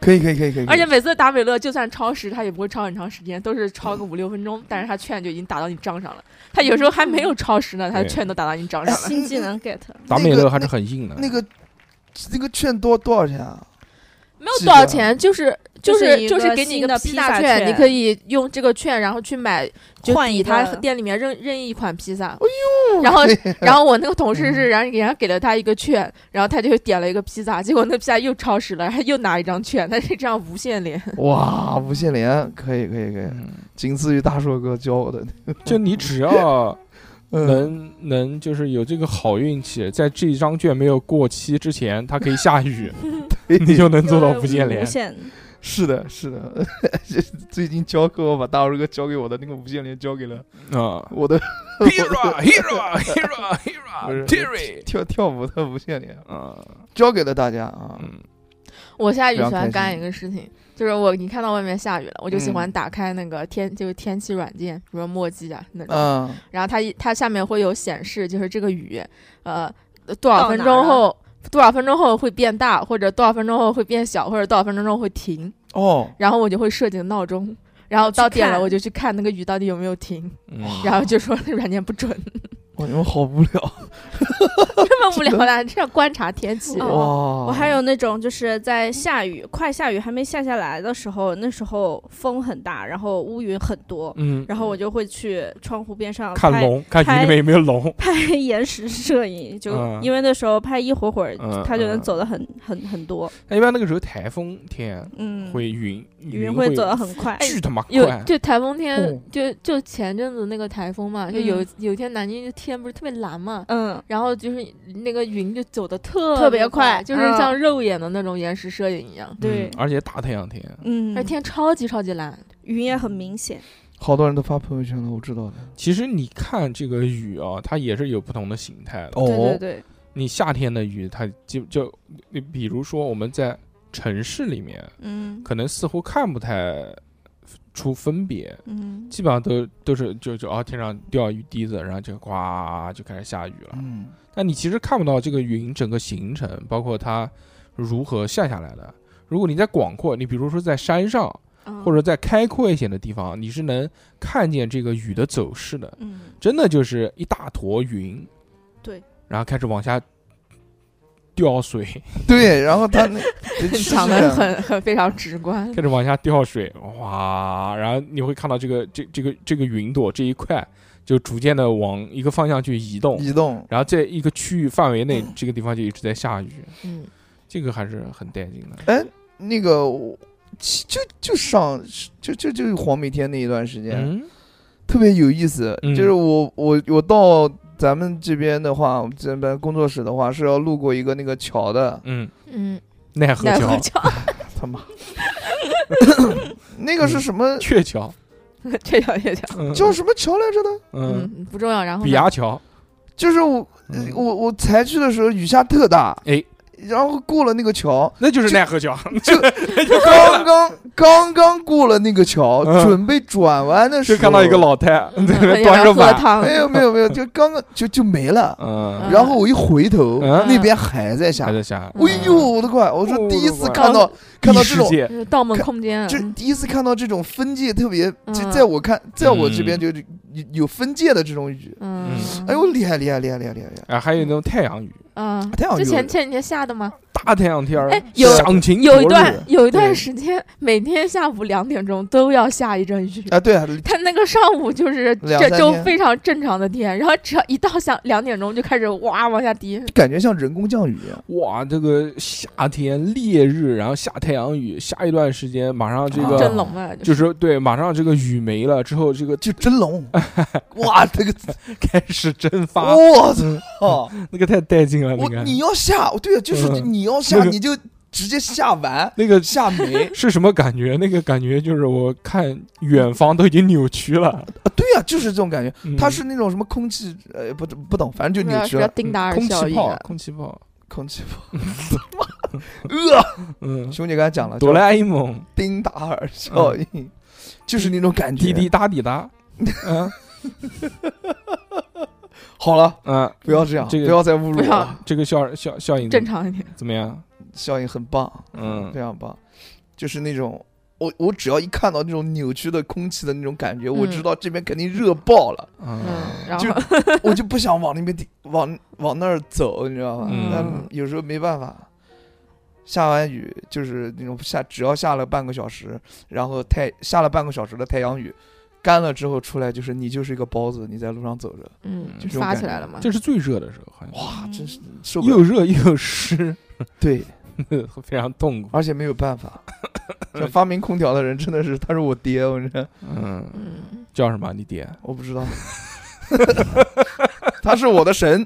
Speaker 3: 可以可以可以可以，
Speaker 5: 而且每次达美乐就算超时，他也不会超很长时间，都是超个五六分钟，但是他券就已经打到你账上了。他有时候还没有超时呢，他的券都打到你账上了。
Speaker 4: 新技能 *laughs* get，
Speaker 2: 达美乐还是很硬的。
Speaker 3: 那个那个券多多少钱啊？
Speaker 5: 没有多少钱，就是就
Speaker 4: 就是
Speaker 5: 就是给你一个披萨券，你可以用这个券，然后去买就
Speaker 4: 换一
Speaker 5: 抵他店里面任任意一款披萨。
Speaker 3: 哎
Speaker 5: 然后然后我那个同事是，然后人家给了他一个券，然后他就点了一个披萨，结果那披萨又超时了，然后又拿一张券，他是这样无限连。*laughs*
Speaker 3: 哇，无限连可以可以可以，
Speaker 2: 嗯
Speaker 3: 仅次于大硕哥教我的。*laughs*
Speaker 2: 就你只要 *laughs*
Speaker 3: 嗯，
Speaker 2: 能能就是有这个好运气，在这一张券没有过期之前，它可以下雨，你就能做到无限连
Speaker 4: 无。限
Speaker 3: 是的，是的。*laughs* 最近教课，我把大硕哥教给我的那个无线连交给了
Speaker 2: 啊。
Speaker 3: 我的
Speaker 2: ，hero hero hero hero Terry，
Speaker 3: 跳跳舞的无线连，
Speaker 2: 啊，
Speaker 3: 交给了大家啊。
Speaker 2: 嗯。
Speaker 5: 我下雨喜欢干一个事情，就是我你看到外面下雨了，我就喜欢
Speaker 3: 嗯。
Speaker 5: 打开那个天就是天气软件，比如说墨迹啊那种，
Speaker 3: 嗯，
Speaker 5: 然后它一它下面会有显示，就是这个雨，呃，多少分钟后多少分钟后会变大，或者多少分钟后会变小，或者多少分钟后会停，
Speaker 3: 哦，
Speaker 5: 然后我就会设定闹钟。然后到点了，我就去看那个雨到底有没有停，
Speaker 2: 嗯，
Speaker 5: 然后就说那软件不准，
Speaker 3: 哇，你们好无聊 *laughs*
Speaker 5: 这么无聊的，这样观察天气。
Speaker 4: 哦
Speaker 3: 哇！
Speaker 4: 我还有那种就是在下雨，快下雨还没下下来的时候，那时候风很大，然后乌云很多，
Speaker 2: 嗯，
Speaker 4: 然后我就会去窗户边上拍
Speaker 2: 看龙，看云里面有没有龙。*laughs*
Speaker 4: 拍延时摄影，就
Speaker 2: 嗯
Speaker 4: 因为那时候拍一会儿会儿，
Speaker 2: 嗯
Speaker 4: 它就能
Speaker 2: 嗯
Speaker 4: 走的很很很多，
Speaker 2: 那一般那个时候台风天
Speaker 4: 嗯，
Speaker 2: 会云
Speaker 4: 云
Speaker 2: 会
Speaker 4: 会走得很快，
Speaker 2: 巨他妈
Speaker 5: 有
Speaker 2: 快，
Speaker 5: 就台风天，
Speaker 3: 哦
Speaker 5: 就就前阵子那个台风嘛，就有、
Speaker 4: 嗯
Speaker 5: 有一天南京就天不是特别蓝嘛，
Speaker 4: 嗯，
Speaker 5: 然后就是那个云就走的特
Speaker 4: 特别
Speaker 5: 别
Speaker 4: 快
Speaker 5: 就是
Speaker 4: 嗯。
Speaker 5: 像肉眼的那种延时摄影一样，
Speaker 4: 对。
Speaker 2: 嗯而且大太阳天，
Speaker 4: 嗯。
Speaker 5: 而，天超级超级蓝。
Speaker 4: 云也很明显，
Speaker 3: 好多人都发朋友圈了，我知道的。
Speaker 2: 其实你看这个雨啊，它也是有不同的形态的。
Speaker 3: 哦
Speaker 4: 对对对，
Speaker 2: 你夏天的雨，它就就你比如说我们在城市里面，
Speaker 4: 嗯。
Speaker 2: 可能似乎看不太出分别，
Speaker 4: 嗯
Speaker 2: 基本上都都是就就啊天上掉雨滴子，然后就呱就开始下雨了。
Speaker 3: 嗯，
Speaker 2: 但你其实看不到这个云整个形成，包括它如何下下来的。如果你在广阔，你比如说在山上
Speaker 5: 嗯
Speaker 2: 或者在开阔一些的地方，你是能看见这个雨的走势的。
Speaker 4: 嗯，
Speaker 2: 真的就是一大坨云，
Speaker 4: 对，
Speaker 2: 然后开始往下掉水，*laughs*
Speaker 3: 对，然后他那 *laughs*
Speaker 5: 讲的很很非常直观。
Speaker 2: 开始往下掉水，哇！然后你会看到这个这这个这个云朵这一块就逐渐的往一个方向去移动，
Speaker 3: 移动，
Speaker 2: 然后在一个区域范围内，这个地方就一直在下雨，
Speaker 5: 嗯，
Speaker 2: 这个还是很带劲的。
Speaker 3: 哎，那个我就就上就就就黄梅天那一段时间，
Speaker 2: 嗯
Speaker 3: 特别有意思。
Speaker 2: 嗯
Speaker 3: 就是我我我到咱们这边的话，我们这边工作室的话是要路过一个那个桥的，
Speaker 2: 嗯，
Speaker 5: 嗯，
Speaker 2: 奈何桥、*laughs*
Speaker 3: 他妈，*laughs* 那个是什么？
Speaker 2: 鹊桥，
Speaker 5: 这条这条，
Speaker 2: 嗯。
Speaker 3: 叫什么桥来着的？
Speaker 2: 嗯，
Speaker 5: 嗯，不重要。然后
Speaker 2: 比牙桥，
Speaker 3: 就是我
Speaker 2: 嗯。
Speaker 3: 我我才去的时候雨下特大，
Speaker 2: 哎，
Speaker 3: 然后过了那个桥，
Speaker 2: 那就是奈何桥，
Speaker 3: 就 *laughs*
Speaker 2: 就
Speaker 3: 刚刚刚刚过了那个桥，
Speaker 2: 嗯。
Speaker 3: 准备转弯的时候，
Speaker 2: 就看到一个老太在端着碗，
Speaker 5: 汤，
Speaker 3: 没有没有没有，就刚刚就就没了。
Speaker 2: 嗯，
Speaker 3: 然后我一回头，
Speaker 2: 嗯。
Speaker 3: 那边还在下
Speaker 2: 还。在下，
Speaker 3: 哎呦，我的乖！我说
Speaker 2: 哦
Speaker 3: 第一次看到看到这种，
Speaker 2: 异世界。
Speaker 5: 就是盗梦空间，
Speaker 3: 就第一次看到这种分界特别，就
Speaker 5: 嗯。
Speaker 3: 在我看，在我这边
Speaker 2: 嗯。
Speaker 3: 就是有有分界的这种雨。
Speaker 5: 嗯，
Speaker 3: 哎呦，厉害厉害厉害厉害厉害！厉害。
Speaker 2: 啊，还有那种太阳雨，
Speaker 5: 嗯，之前前几天下的吗？
Speaker 2: 大太阳天儿，
Speaker 5: 哎有有一段有一段时间，每天下午两点钟都要下一阵雨。
Speaker 3: 啊，对啊，
Speaker 5: 他那个上午就是这就非常正常的天，然后只要一到下两点钟就开始哇往下滴。
Speaker 3: 感觉像人工降雨一样。
Speaker 2: 哇，这个夏天烈日，然后下太阳雨，下一段时间，马上这
Speaker 3: 啊
Speaker 2: 个
Speaker 5: 真龙啊，
Speaker 2: 就是。是对，马上这个雨没了之后，这个
Speaker 3: 就真龙，*laughs* 哇，这个
Speaker 2: 开始蒸发，
Speaker 3: 我
Speaker 2: 嗯
Speaker 3: 操！
Speaker 2: 那个太带劲了，那个。
Speaker 3: 我你要下，对啊，就是
Speaker 2: 嗯
Speaker 3: 你要下，
Speaker 2: 那个
Speaker 3: 你就直接下完
Speaker 2: 那个
Speaker 3: 下没 *laughs*
Speaker 2: 是什么感觉？那个感觉就是我看远方都已经扭曲了，
Speaker 3: 啊，对啊，就是这种感觉。
Speaker 2: 嗯。
Speaker 3: 它是那种什么空气，呃，不不懂，反正就扭曲
Speaker 5: 是
Speaker 3: 了。
Speaker 5: 丁达尔
Speaker 2: 空气炮
Speaker 5: 效应啊，，
Speaker 2: 空气炮，
Speaker 3: 空气炮，*laughs* 呃，
Speaker 2: 嗯，
Speaker 3: 兄弟刚才讲了，
Speaker 2: 哆啦 A 梦，
Speaker 3: 丁达尔效应，就是那种感觉。
Speaker 2: 滴滴答滴答，*laughs* 嗯
Speaker 3: 好了，
Speaker 2: 嗯，
Speaker 3: 不要这样，
Speaker 2: 这个
Speaker 3: 不要再侮辱
Speaker 5: 不要
Speaker 3: 我了，
Speaker 2: 这个效效效应
Speaker 5: 正常一点。
Speaker 2: 怎么样？
Speaker 3: 效应很棒，
Speaker 2: 嗯
Speaker 3: 非常棒，就是那种。我我只要一看到那种扭曲的空气的那种感觉，我知道这边肯定热爆了，
Speaker 5: 嗯
Speaker 2: 嗯，，
Speaker 3: 就
Speaker 5: 然后 *laughs*
Speaker 3: 我就不想往那边地往往那儿走，你知道吧？
Speaker 2: 嗯
Speaker 3: 但有时候没办法，下完雨就是那种下，只要下了半个小时，然后太下了半个小时的太阳雨，干了之后出来就是你就是一个包子，你在路上走着，
Speaker 5: 嗯
Speaker 3: 就
Speaker 5: 发起来了嘛。
Speaker 2: 这是最热的时候，好像
Speaker 3: 哇，
Speaker 5: 嗯
Speaker 3: 真是受不了。
Speaker 2: 又热又湿，*laughs*
Speaker 3: 对，*laughs*
Speaker 2: 非常痛苦。
Speaker 3: 而且没有办法，这发明空调的人真的是，他是我爹，我真的
Speaker 2: 嗯，
Speaker 5: 嗯，
Speaker 2: 叫什么？你爹？
Speaker 3: 我不知道，*laughs* 他是我的神，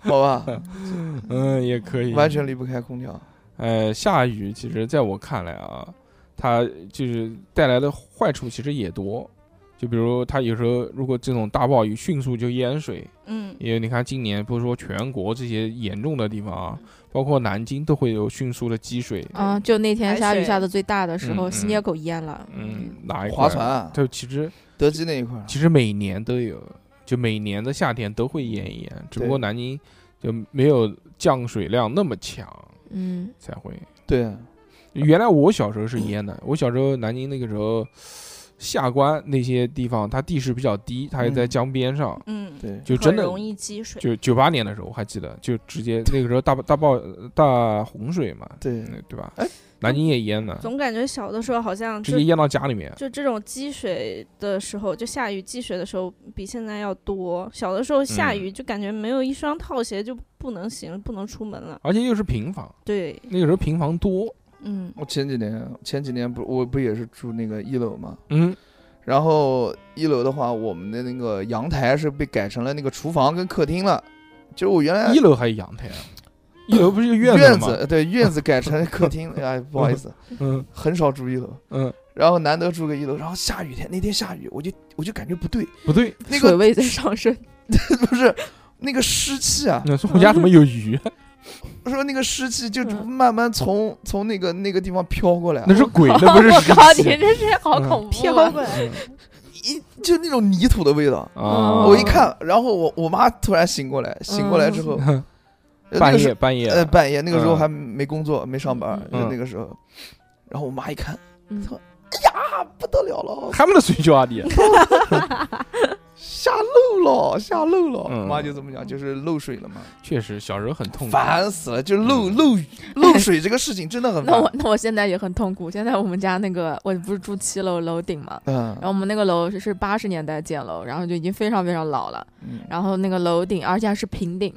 Speaker 3: 好吧，
Speaker 2: 嗯，也可以，
Speaker 3: 完全离不开空调。
Speaker 2: 呃，下雨其实在我看来啊，它就是带来的坏处其实也多。就比如它有时候如果这种大暴雨迅速就淹水，
Speaker 4: 嗯
Speaker 2: 因为你看今年不是说全国这些严重的地方啊，包括南京都会有迅速的积水。
Speaker 5: 啊，就那天下雨下的最大的时候，新街口淹了。
Speaker 2: 嗯，哪一块
Speaker 3: 划船啊，
Speaker 2: 就其实
Speaker 3: 德基那一块，
Speaker 2: 其实每年都有，就每年的夏天都会淹一淹，只不过南京就没有降水量那么强
Speaker 5: 嗯
Speaker 2: 才会。
Speaker 3: 对，
Speaker 2: 原来我小时候是淹的，我小时候南京那个时候下关那些地方，它地势比较低，它也在
Speaker 3: 嗯
Speaker 2: 江边上，
Speaker 4: 嗯，
Speaker 3: 对，
Speaker 2: 就真的
Speaker 4: 很容易积水。
Speaker 2: 就九八年的时候我还记得，就直接 *laughs* 那个时候大大暴大洪水嘛，
Speaker 3: 对，
Speaker 2: 嗯对吧？
Speaker 3: 哎
Speaker 2: 南京也淹了，
Speaker 4: 总感觉小的时候好像
Speaker 2: 直接淹到家里面。
Speaker 4: 就这种积水的时候，就下雨积水的时候比现在要多。小的时候下
Speaker 2: 嗯
Speaker 4: 雨就感觉没有一双套鞋就不能行，不能出门了。
Speaker 2: 而且又是平房，
Speaker 4: 对，
Speaker 2: 那个时候平房多，
Speaker 4: 嗯
Speaker 3: 我前几年前几年不我不也是住那个一楼吗，
Speaker 2: 嗯，
Speaker 3: 然后一楼的话，我们的那个阳台是被改成了那个厨房跟客厅了，就是我原来
Speaker 2: 一楼还有阳台啊，一楼不是有院
Speaker 3: 院
Speaker 2: 子吗？
Speaker 3: 子对院子改成客厅，哎，*laughs* 不好意思，
Speaker 2: 嗯
Speaker 3: 很少住一楼，
Speaker 2: 嗯，
Speaker 3: 然后难得住个一楼，然后下雨天那天下雨，我就我就感觉不对，
Speaker 2: 不对，
Speaker 3: 那个
Speaker 5: 水位在上升。*laughs*
Speaker 3: 不是那个湿气啊，
Speaker 2: 说我家怎么有鱼？*laughs*
Speaker 3: 说那个湿气就
Speaker 5: 嗯。
Speaker 3: 慢慢从从那个那个地方飘过来，
Speaker 2: 那是鬼，那不是 *laughs*
Speaker 5: 我
Speaker 2: 湿
Speaker 5: 靠，
Speaker 2: 气
Speaker 5: 你这是好
Speaker 2: 嗯。
Speaker 5: 恐怖
Speaker 4: 飘
Speaker 5: 啊！
Speaker 4: 过来，
Speaker 2: 嗯
Speaker 3: 一就那种泥土的味道。
Speaker 2: 啊！
Speaker 3: 我一看，然后我我妈突然醒过来，醒过来之后，*laughs* 呃
Speaker 2: 半夜半夜。
Speaker 3: 呃半夜那个时候
Speaker 2: 嗯。
Speaker 3: 还没工作没上班，
Speaker 2: 嗯。
Speaker 3: 就那个时候，然后我妈一看，
Speaker 5: 嗯。
Speaker 3: 啊不得了了，
Speaker 2: 还没得睡觉啊你？*laughs*
Speaker 3: 下漏了下漏了，妈就这么讲，就是漏水了嘛，
Speaker 2: 确实小时候很痛苦，
Speaker 3: 烦死了，就
Speaker 2: 嗯。
Speaker 3: 漏漏雨漏水这个事情真的很 *laughs*
Speaker 5: 那我。那我现在也很痛苦。现在我们家那个我不是住七楼楼顶嘛，
Speaker 3: 嗯。
Speaker 5: 然后我们那个楼是是八十年代建楼，然后就已经非常非常老了。
Speaker 3: 嗯。
Speaker 5: 然后那个楼顶，而且还是平顶，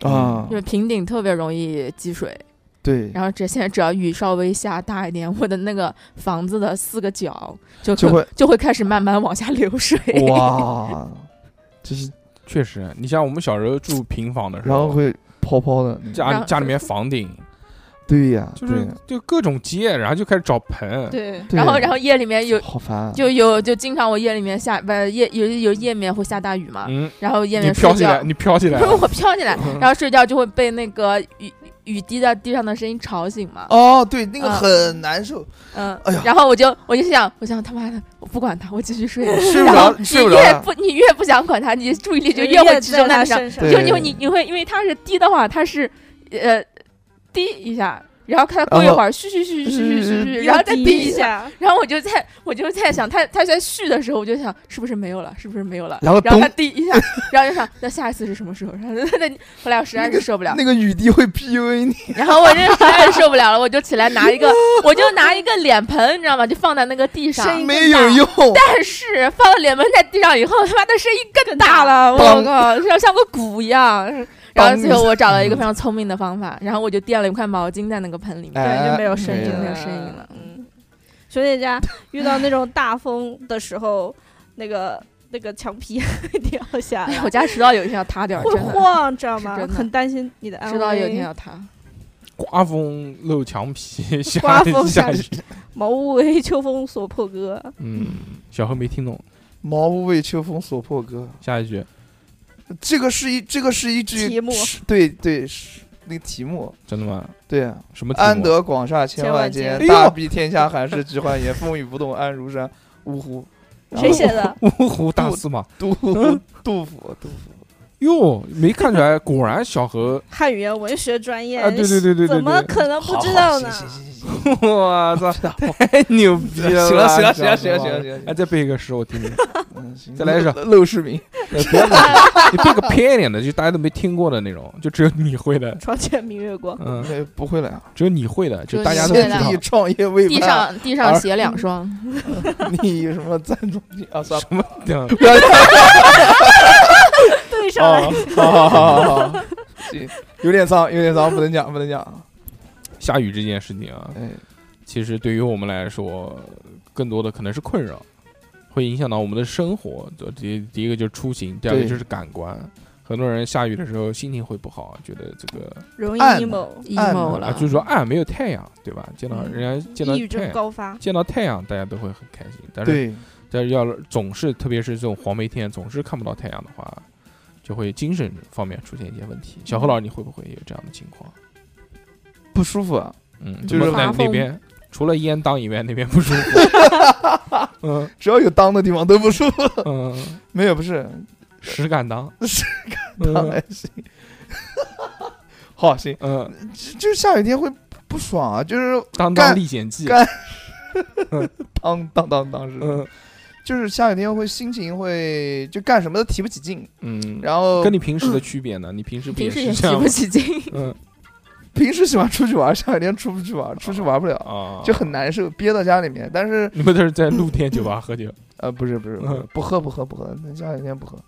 Speaker 3: 啊。
Speaker 5: 就是平顶特别容易积水。
Speaker 3: 对，
Speaker 5: 然后这现在只要雨稍微下大一点，我的那个房子的四个角就
Speaker 3: 就会
Speaker 5: 就会开始慢慢往下流水。
Speaker 3: 哇，*laughs* 这是
Speaker 2: 确实，你像我们小时候住平房的时候，
Speaker 3: 然后会泡泡的，
Speaker 2: 家家里面房顶 *laughs*
Speaker 3: 对呀，
Speaker 2: 就是就各种接，然后就开始找盆，
Speaker 4: 对，
Speaker 5: 然后然后夜里面有
Speaker 3: 好烦啊，
Speaker 5: 就有就经常我夜里面下不夜有有夜面会下大雨嘛，
Speaker 2: 嗯，
Speaker 5: 然后夜
Speaker 2: 你
Speaker 5: 面
Speaker 2: 飘起来，，你飘起来
Speaker 5: 不 *laughs* 是我飘起来，然后睡觉就会被那个雨雨滴在地上的声音吵醒嘛。
Speaker 3: 哦，对，那个
Speaker 5: 嗯
Speaker 3: 很难受，
Speaker 5: 嗯
Speaker 3: 哎呀，
Speaker 5: 然后我就我就想，我想他妈的，我不管他，我继续睡。*laughs*
Speaker 3: 睡不
Speaker 5: 然后
Speaker 3: 着，睡不
Speaker 5: 你
Speaker 3: 着呀。
Speaker 5: 越不你越不想管他，你注意力就越会集中
Speaker 4: 在
Speaker 5: 身上。就因为你你会因为他是滴的话，他是呃滴一下，然后看他过一会儿嘘嘘嘘嘘嘘嘘嘘，然后再滴一下。然后我就在我就在想，他他在续的时候，我就想是不是没有了，是不是没有了？
Speaker 3: 然后
Speaker 5: 然后
Speaker 3: 他
Speaker 5: 滴一下，然后就想那下一次是什么时候？然后那后来我实在是受不了，*laughs*
Speaker 3: 那个雨滴会 PUA 你，
Speaker 5: 然后我这实在是受不了了，我就起来拿一个，我就拿一个脸盆，你知道吗？就放在那个地上。
Speaker 3: 没有用。
Speaker 5: 但是放了脸盆在地上以后，他妈的声音更大了，我靠，像像个鼓一样。然后最后我找了一个非常聪明的方法，然后我就垫了一块毛巾在那个盆里面，
Speaker 4: 就没有声音
Speaker 5: 没有声音了。
Speaker 4: 嗯，熊姐家遇到那种大风的时候，那个那个墙皮 *laughs* 会掉下来
Speaker 5: 我，家迟早有一天要塌掉，
Speaker 4: 会，晃，知道吗很担心你的安危。
Speaker 5: 迟早有一天要塌。*laughs*
Speaker 2: 刮风漏墙皮，下
Speaker 4: 刮风
Speaker 2: 下雨，
Speaker 4: 茅屋为秋风所破歌。
Speaker 2: 嗯，小何没听懂，
Speaker 3: 茅屋为秋风所破歌，
Speaker 2: 下一句
Speaker 3: 这个是一这个是一句
Speaker 4: 题目
Speaker 3: 对对是那个题目，
Speaker 2: 真的吗？
Speaker 3: 对啊，
Speaker 2: 什么题目？
Speaker 3: 安得广厦千万间，
Speaker 2: 哎呦
Speaker 3: 大庇天下寒士俱欢颜，风雨不动安如山。呜呼，
Speaker 4: 谁写的？
Speaker 2: 芜湖大司马。
Speaker 3: 杜杜 *laughs* 杜甫，杜甫。
Speaker 2: 哟，没看出来，果然小何，
Speaker 4: 汉语言文学专业
Speaker 2: 啊对对对对对
Speaker 4: 怎么
Speaker 2: 对
Speaker 4: 可能不知道呢？
Speaker 3: 行行行行 *laughs*
Speaker 2: 我操，*laughs* 太 *laughs* 牛逼了！
Speaker 3: 行了行了行了行了行了行了
Speaker 2: 哎，再背一个诗我听听。
Speaker 3: 嗯行
Speaker 2: 再来一首
Speaker 3: 陋陋室铭。
Speaker 2: 呃不要背你背个偏一点的，就大家都没听过的那种，就只有你会的。
Speaker 4: 床前明月光，
Speaker 2: 嗯，
Speaker 3: 哎不会了呀，
Speaker 2: 只有你会的，就
Speaker 5: 就
Speaker 2: 大家都知道
Speaker 3: 创业未
Speaker 5: 地，上地上写两双，
Speaker 3: 你什么赞助你啊？算了，
Speaker 2: 什么的？
Speaker 3: 不要
Speaker 4: 对上
Speaker 3: 好好好好好，行，有点脏，有点脏，不能讲，不能讲。
Speaker 2: 下雨这件事情啊，
Speaker 3: 哎，
Speaker 2: 其实对于我们来说，更多的可能是困扰，会影响到我们的生活。就第第一个就是出行，第二个就是感官。很多人下雨的时候心情会不好，觉得这个
Speaker 4: 容易
Speaker 3: 暗
Speaker 5: emo，emo
Speaker 2: 啊，
Speaker 5: 了，
Speaker 2: 就是说暗没有太阳，对吧？见到
Speaker 3: 嗯
Speaker 2: 人家见到太阳，
Speaker 4: 高发。
Speaker 2: 见到太阳，大家都会很开心。但是，但是要总是，特别是这种黄梅天，总是看不到太阳的话，就会精神方面出现一些问题。小何老师，你会不会有这样的情况？
Speaker 3: 不舒服啊，
Speaker 2: 嗯，
Speaker 3: 就是
Speaker 2: 怎么在那边除了烟当以外，那边不舒服。*laughs* 嗯。
Speaker 3: 只要有当的地方都不舒服。
Speaker 2: 嗯，
Speaker 3: 没有，不是，
Speaker 2: 实敢当，
Speaker 3: 实
Speaker 2: 敢
Speaker 3: 当还行。好，行，
Speaker 2: 嗯，
Speaker 3: 就就是下雨天会不爽啊，就是
Speaker 2: 当当历险记，
Speaker 3: 干当当当当是，
Speaker 2: 嗯。
Speaker 3: 就是下雨天会心情会就干什么都提不起劲，
Speaker 2: 嗯，
Speaker 3: 然后
Speaker 2: 跟你平时的区别呢？你平时不
Speaker 5: 平时也提
Speaker 2: 是这样吗？
Speaker 5: 不起劲。
Speaker 2: 嗯
Speaker 3: 平时喜欢出去玩，下雨天出不去玩，出去玩不了，
Speaker 2: 啊，
Speaker 3: 就很难受，憋到家里面。但是
Speaker 2: 你们都是在露天酒吧 *laughs* 喝酒，
Speaker 3: 呃，不是不是不喝不喝不喝，那下雨天不喝。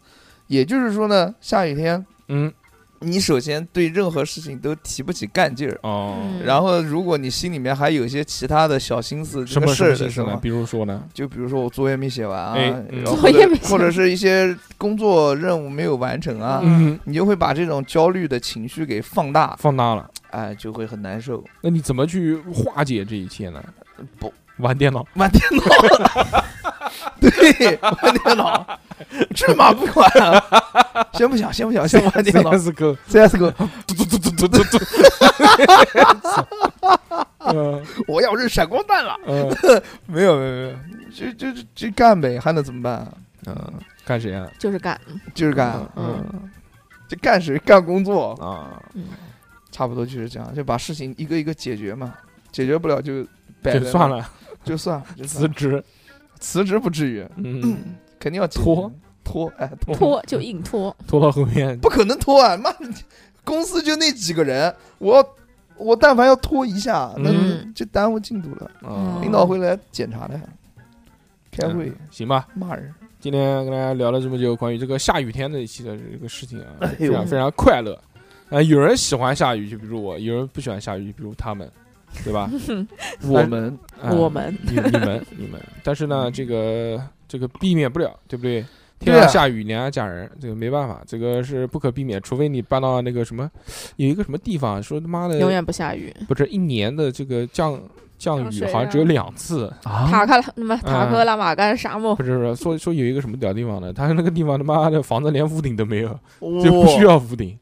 Speaker 3: 也就是说呢，下雨天
Speaker 2: 嗯
Speaker 3: 你首先对任何事情都提不起干劲儿。
Speaker 2: 哦，
Speaker 5: 嗯
Speaker 3: 然后，如果你心里面还有一些其他的小心思，这个事
Speaker 2: 什么事
Speaker 3: 儿的时候
Speaker 2: 心思呢？，比如说呢？
Speaker 3: 就比如说我作业没写完啊，
Speaker 5: 作业没写
Speaker 3: 或者是一些工作任务没有完成啊，
Speaker 2: 嗯，
Speaker 3: 你就会把这种焦虑的情绪给放大，
Speaker 2: 放大了，
Speaker 3: 哎，就会很难受。
Speaker 2: 那你怎么去化解这一切呢？
Speaker 3: 不
Speaker 2: 玩电脑，*laughs*
Speaker 3: 玩电脑，对，玩电脑，这嘛不管啊，先不想，先不想，先玩电脑。CSGO，，CSGO，
Speaker 2: 嘟嘟嘟嘟嘟嘟嘟，*laughs* 嗯。
Speaker 3: 我要扔闪光弹了。*laughs*
Speaker 2: 嗯。
Speaker 3: 没有没有没有，就就就就干呗，还能怎么办啊？
Speaker 2: 嗯，干谁啊？
Speaker 5: 就是干，
Speaker 3: 就是干，
Speaker 2: 嗯。
Speaker 3: 嗯，就干谁干工作，
Speaker 2: 啊，
Speaker 5: 嗯，
Speaker 3: 差不多就是这样，就把事情一个一个解决嘛，解决不了就摆在那
Speaker 2: 就算，了，
Speaker 3: 就算了，就算
Speaker 2: 辞职，
Speaker 3: 辞职不至于，
Speaker 2: 嗯，
Speaker 3: 肯定要
Speaker 2: 拖。
Speaker 3: 拖，哎拖。
Speaker 5: 拖就硬拖，
Speaker 2: 拖到后面。
Speaker 3: 不可能拖啊！妈，公司就那几个人，我我但凡要拖一下，那
Speaker 5: 嗯。
Speaker 3: 就耽误进度了。
Speaker 2: 嗯
Speaker 3: 领导会来检查的，开会。
Speaker 2: 嗯行吧。
Speaker 3: 骂人。
Speaker 2: 今天跟大家聊了这么久关于这个下雨天的一期的这个事情啊，非常非常快乐。啊，有人喜欢下雨，就比如我；有人不喜欢下雨，就比如他们，对吧？*laughs*
Speaker 3: 我们
Speaker 2: 啊
Speaker 5: 我们
Speaker 2: 你你们你们，但是呢，这个这个避免不了，对不对？天上下雨，娘家嫁人，这个没办法，这个是不可避免，除非你搬到那个什么，有一个什么地方，说他妈的
Speaker 5: 永远不下雨。
Speaker 2: 不是一年的这个降降雨好像只有两次，
Speaker 3: 啊
Speaker 5: 塔克拉那么塔克拉玛干沙漠
Speaker 2: 不，是不是，说说有一个什么屌地方的，他那个地方他妈的房子连屋顶都没有，就不需要屋顶，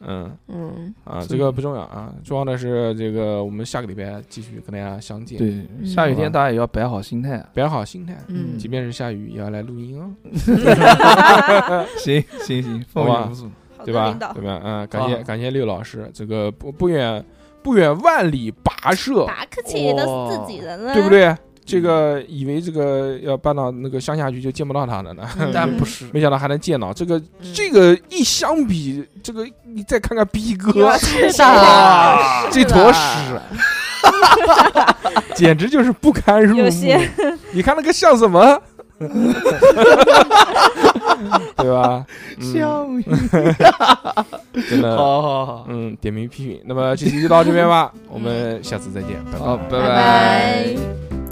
Speaker 2: 嗯
Speaker 5: 嗯，
Speaker 2: 啊，这个不重要啊，重要的是这个我们下个礼拜继续跟大家相见，，
Speaker 3: 对，下雨天大家也要摆好心态啊。
Speaker 2: 摆好心态，
Speaker 5: 嗯
Speaker 2: 即便是下雨也要来录音哦，
Speaker 3: 行 *laughs* 行 *laughs* 行，
Speaker 2: 好吧
Speaker 3: 风雨无阻。
Speaker 2: 对吧对，吧？嗯，感谢感谢六老师，这个不不远不远万里跋涉，
Speaker 4: 拔客气都是自己人了，
Speaker 2: 对不？对？这个以为这个要搬到那个乡下去就见不到他了呢，
Speaker 5: 嗯 *laughs*
Speaker 3: 但不是，
Speaker 2: 没想到还能见到。这个
Speaker 5: 嗯
Speaker 2: 这个一相比，这个你再看看逼哥，*laughs*
Speaker 5: 是
Speaker 4: 是
Speaker 5: 的，*laughs*
Speaker 2: 这坨屎，简直就是不堪入目
Speaker 4: 有。些
Speaker 2: 你看那个像什么？对吧？嗯
Speaker 3: 像雨。
Speaker 2: 真的，
Speaker 3: 好好好，
Speaker 2: 嗯，点名批评。那么这期就到这边吧，我们下次再见，拜拜
Speaker 3: 好，拜
Speaker 5: 拜拜。